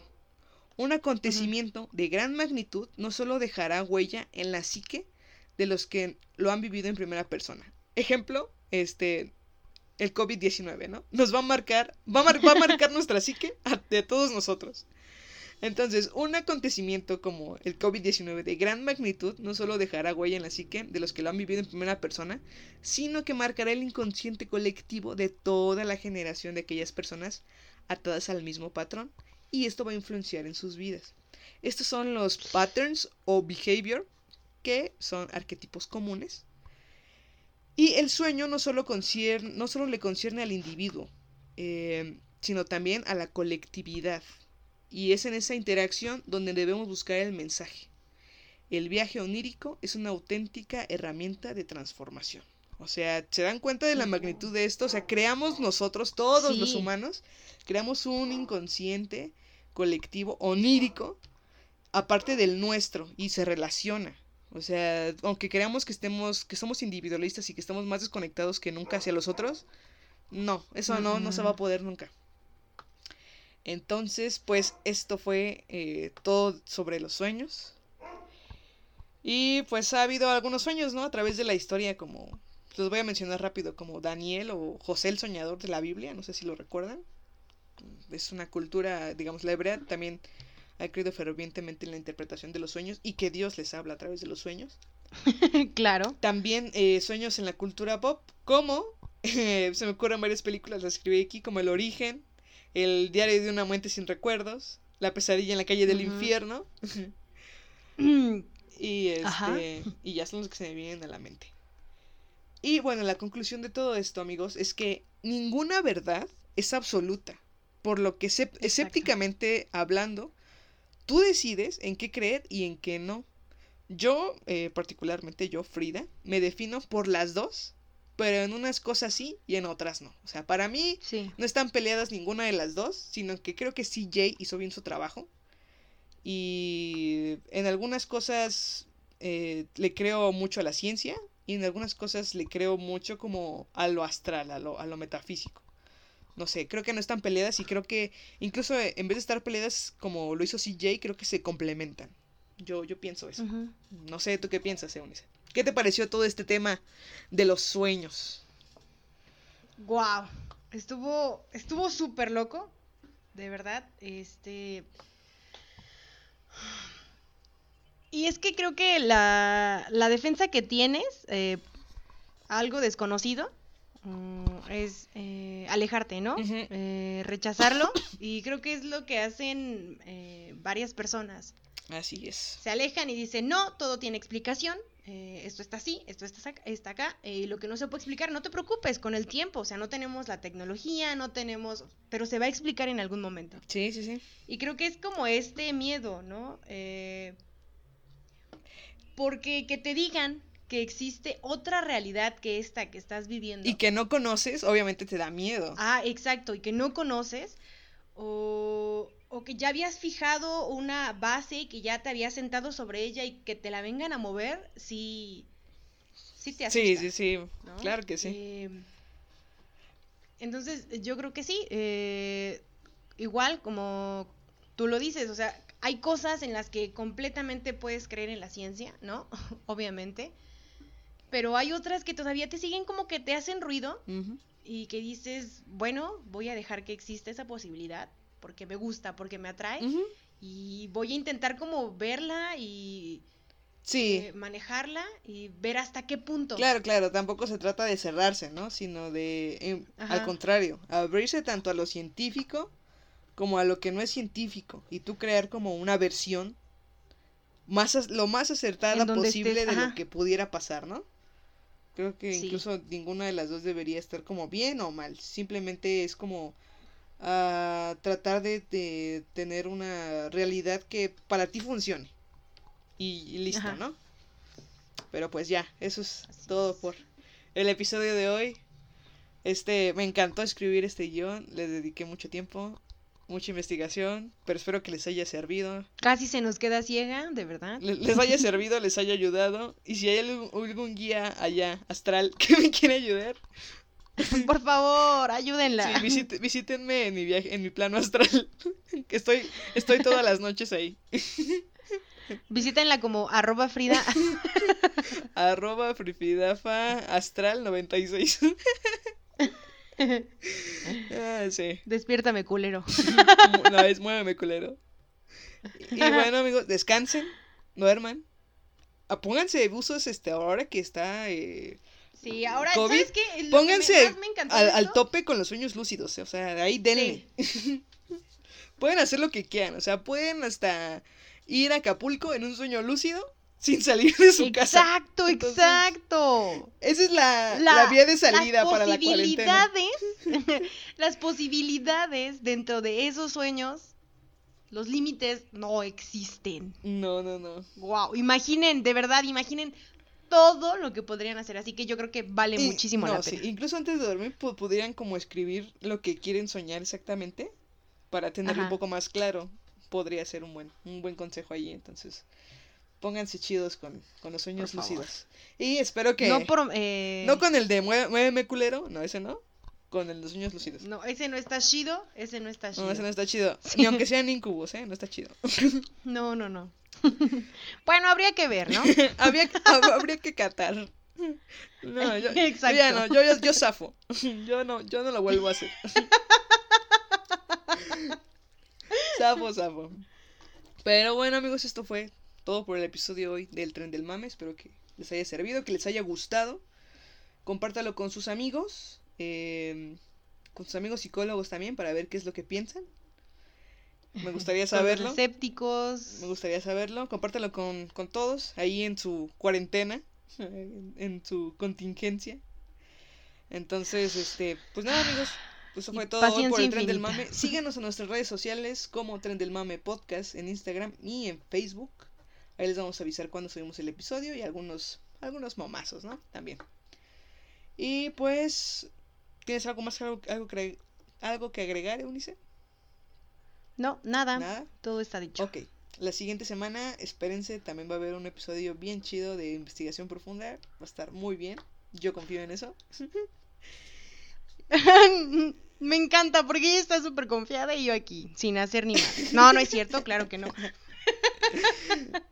Un acontecimiento de gran magnitud no solo dejará huella en la psique de los que lo han vivido en primera persona. Ejemplo, este, el COVID-19, ¿no? Nos va a marcar, va a, mar- va a marcar <laughs> nuestra psique a- de todos nosotros. Entonces, un acontecimiento como el COVID-19 de gran magnitud no solo dejará huella en la psique de los que lo han vivido en primera persona, sino que marcará el inconsciente colectivo de toda la generación de aquellas personas atadas al mismo patrón, y esto va a influenciar en sus vidas. Estos son los patterns o behavior, que son arquetipos comunes. Y el sueño no solo, concierne, no solo le concierne al individuo, eh, sino también a la colectividad. Y es en esa interacción donde debemos buscar el mensaje. El viaje onírico es una auténtica herramienta de transformación. O sea, ¿se dan cuenta de la magnitud de esto? O sea, creamos nosotros, todos los humanos, creamos un inconsciente colectivo onírico aparte del nuestro y se relaciona. O sea, aunque creamos que estemos, que somos individualistas y que estamos más desconectados que nunca hacia los otros, no, eso no, no se va a poder nunca. Entonces, pues esto fue eh, todo sobre los sueños. Y pues ha habido algunos sueños, ¿no? A través de la historia, como los voy a mencionar rápido, como Daniel o José el Soñador de la Biblia, no sé si lo recuerdan. Es una cultura, digamos, la hebrea también ha creído fervientemente en la interpretación de los sueños y que Dios les habla a través de los sueños. <laughs> claro. También eh, sueños en la cultura pop, como <laughs> eh, se me ocurren varias películas, las escribí aquí, como El Origen, El Diario de una Muerte sin Recuerdos, La Pesadilla en la Calle del. Infierno, <clears throat> y, Ajá. este, y ya son los que se me vienen a la mente. Y bueno, la conclusión de todo esto, amigos, es que ninguna verdad es absoluta, por lo que escépticamente hablando, tú decides en qué creer y en qué no. Yo, eh, particularmente yo, Frida, me defino por las dos, pero en unas cosas sí y en otras no. O sea, para mí Sí. no están peleadas ninguna de las dos, sino que creo que sí Jay hizo bien su trabajo. Y en algunas cosas eh, le creo mucho a la ciencia y en algunas cosas le creo mucho como a lo astral, a lo, a lo metafísico. No sé, creo que no están peleadas y creo que incluso en vez de estar peleadas como lo hizo CJ, creo que se complementan. Yo, yo pienso eso. No sé, ¿tú qué piensas, Eunice? ¿Qué te pareció todo este tema de los sueños? Guau, estuvo, estuvo súper loco, de verdad, este... Y es que creo que la, la defensa que tienes, eh, algo desconocido, mm, es eh, alejarte, ¿no? Eh, rechazarlo, y creo que es lo que hacen eh, varias personas. Así es. Se alejan y dicen, no, todo tiene explicación, eh, esto está así, esto está, está acá, y lo que no se puede explicar, no te preocupes con el tiempo, o sea, no tenemos la tecnología, no tenemos, pero se va a explicar en algún momento. Sí, sí, sí. Y creo que es como este miedo, ¿no? Eh, porque que te digan que existe otra realidad que esta que estás viviendo. Y que no conoces, obviamente te da miedo. Ah, exacto, y que no conoces, o, o que ya habías fijado una base y que ya te habías sentado sobre ella y que te la vengan a mover, sí, sí te asusta. sí, sí, sí. ¿no? Claro que sí. Eh, entonces, yo creo que sí, eh, igual como tú lo dices, o sea, hay cosas en las que completamente puedes creer en la ciencia, ¿no? <laughs> Obviamente. Pero hay otras que todavía te siguen como que te hacen ruido y que dices, bueno, voy a dejar que exista esa posibilidad porque me gusta, porque me atrae y voy a intentar como verla y Sí. eh, manejarla y ver hasta qué punto. Claro, claro, tampoco se trata de cerrarse, ¿no? Sino de, em, al contrario, abrirse tanto a lo científico como a lo que no es científico y tú crear como una versión más lo más acertada posible estés, de lo que pudiera pasar, ¿no? Creo que Sí. incluso ninguna de las dos debería estar como bien o mal, simplemente es como ah, tratar de, de tener una realidad que para ti funcione y, y listo, Ajá. ¿no? Pero pues ya, eso es Así todo es. por el episodio de hoy. Este, me encantó escribir este guion, le dediqué mucho tiempo, mucha investigación, pero espero que les haya servido, Casi se nos queda ciega, de verdad. le- les haya servido, les haya ayudado, y si hay algún, algún guía allá astral <laughs> que me quiera ayudar, <laughs> Por favor, ayúdenla. sí, visite- visítenme en mi viaje, en mi plano astral, <laughs> estoy, estoy todas las noches ahí. Visítenla como arroba Frida. Arroba frifidafa astral 96. <laughs> ah, sí. Despiértame, culero. <laughs> No, es muéveme, culero. Y bueno, amigos, descansen, duerman. Pónganse buzos este, ahora que está eh, Sí, ahora, COVID, ¿sabes qué? Lo que me- Pónganse me al, al tope con los sueños lúcidos. O sea, de ahí denle. <laughs> pueden hacer lo que quieran. O sea, pueden hasta ir a Acapulco en un sueño lúcido sin salir de su casa. Exacto, exacto. Esa es la, La- la vía de salida para la cuarentena. <laughs> las posibilidades dentro de esos sueños, los límites no existen. No, no, no. Wow, imaginen, de verdad, imaginen todo lo que podrían hacer, así que yo creo que vale Y- muchísimo no, la sí, pena. Incluso antes de dormir pudieran como escribir lo que quieren soñar exactamente para tenerlo un poco más claro. Podría ser un buen, un buen consejo ahí. Entonces, pónganse chidos con, con los sueños favor. lúcidos. Y espero que... No por eh, no con el de mué- muéveme culero, no, ese no. Con el de los sueños lúcidos. no, ese no está chido, ese no está chido. No, ese no está chido. Sí. Ni aunque sean incubos, ¿eh? No está chido. <laughs> No, no, no. <laughs> bueno, habría que ver, ¿no? <laughs> Habría, hab- habría que catar. No, yo, yo Exacto. ya no, yo, yo, yo zafo. Yo no, yo no lo vuelvo a hacer. Zafo, zafo. Pero bueno, amigos, esto fue todo por el episodio hoy del Tren del Mame. Espero que les haya servido, que les haya gustado. Compártalo con sus amigos, eh, con sus amigos psicólogos también, para ver qué es lo que piensan. Me gustaría <laughs> Con saberlo. escépticos. Me gustaría saberlo. Compártelo con, con todos ahí en su cuarentena, <laughs> en, en su contingencia. Entonces, este, pues nada, amigos. Pues eso Y fue todo hoy por el Tren del. Mame. Síganos en nuestras redes sociales como Tren del Mame Podcast en Instagram y en Facebook. Ahí les vamos a avisar cuando subimos el episodio y algunos, algunos momazos, ¿no? También. Y pues, ¿tienes algo más, algo, algo, que- algo que agregar, Eunice? No, nada. Nada. Todo está dicho. Ok, la siguiente semana, espérense, también va a haber un episodio bien chido de investigación profunda. Va a estar muy bien. Yo confío en eso. <laughs> Me encanta porque ella está súper confiada y yo aquí, sin hacer ni más. No, no es cierto, claro que no. <laughs>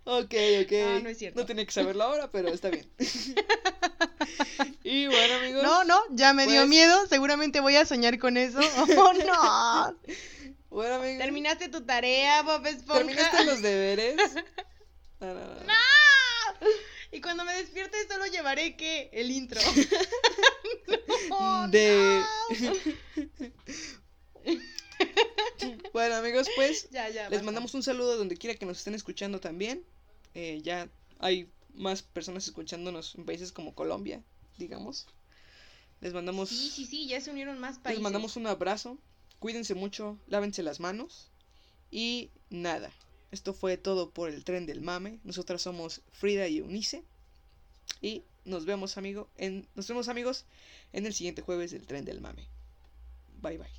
Ok, ok. No, no es cierto. No tenía que saberlo ahora, pero está bien. <laughs> y bueno, amigos. No, no, ya me dio pues- miedo. Seguramente voy a soñar con eso. <laughs> Oh, no. Bueno, amigos. Terminaste tu tarea, Bob Esponja. ¿Terminaste los deberes? <laughs> No, no, no. Y cuando me despierte solo llevaré que el intro. No, De- no. <laughs> Bueno, amigos, pues Ya, ya. les basta. mandamos un saludo donde quiera que nos estén escuchando también. Eh, ya hay más personas escuchándonos en países como Colombia, digamos. Les mandamos, Sí, sí, sí, ya se unieron más países. les mandamos un abrazo. Cuídense mucho, lávense las manos. Y nada, esto fue todo por el tren del mame. Nosotras somos Frida y Eunice. Y nos vemos, amigo, en, nos vemos amigos en el siguiente jueves del tren del mame. Bye bye.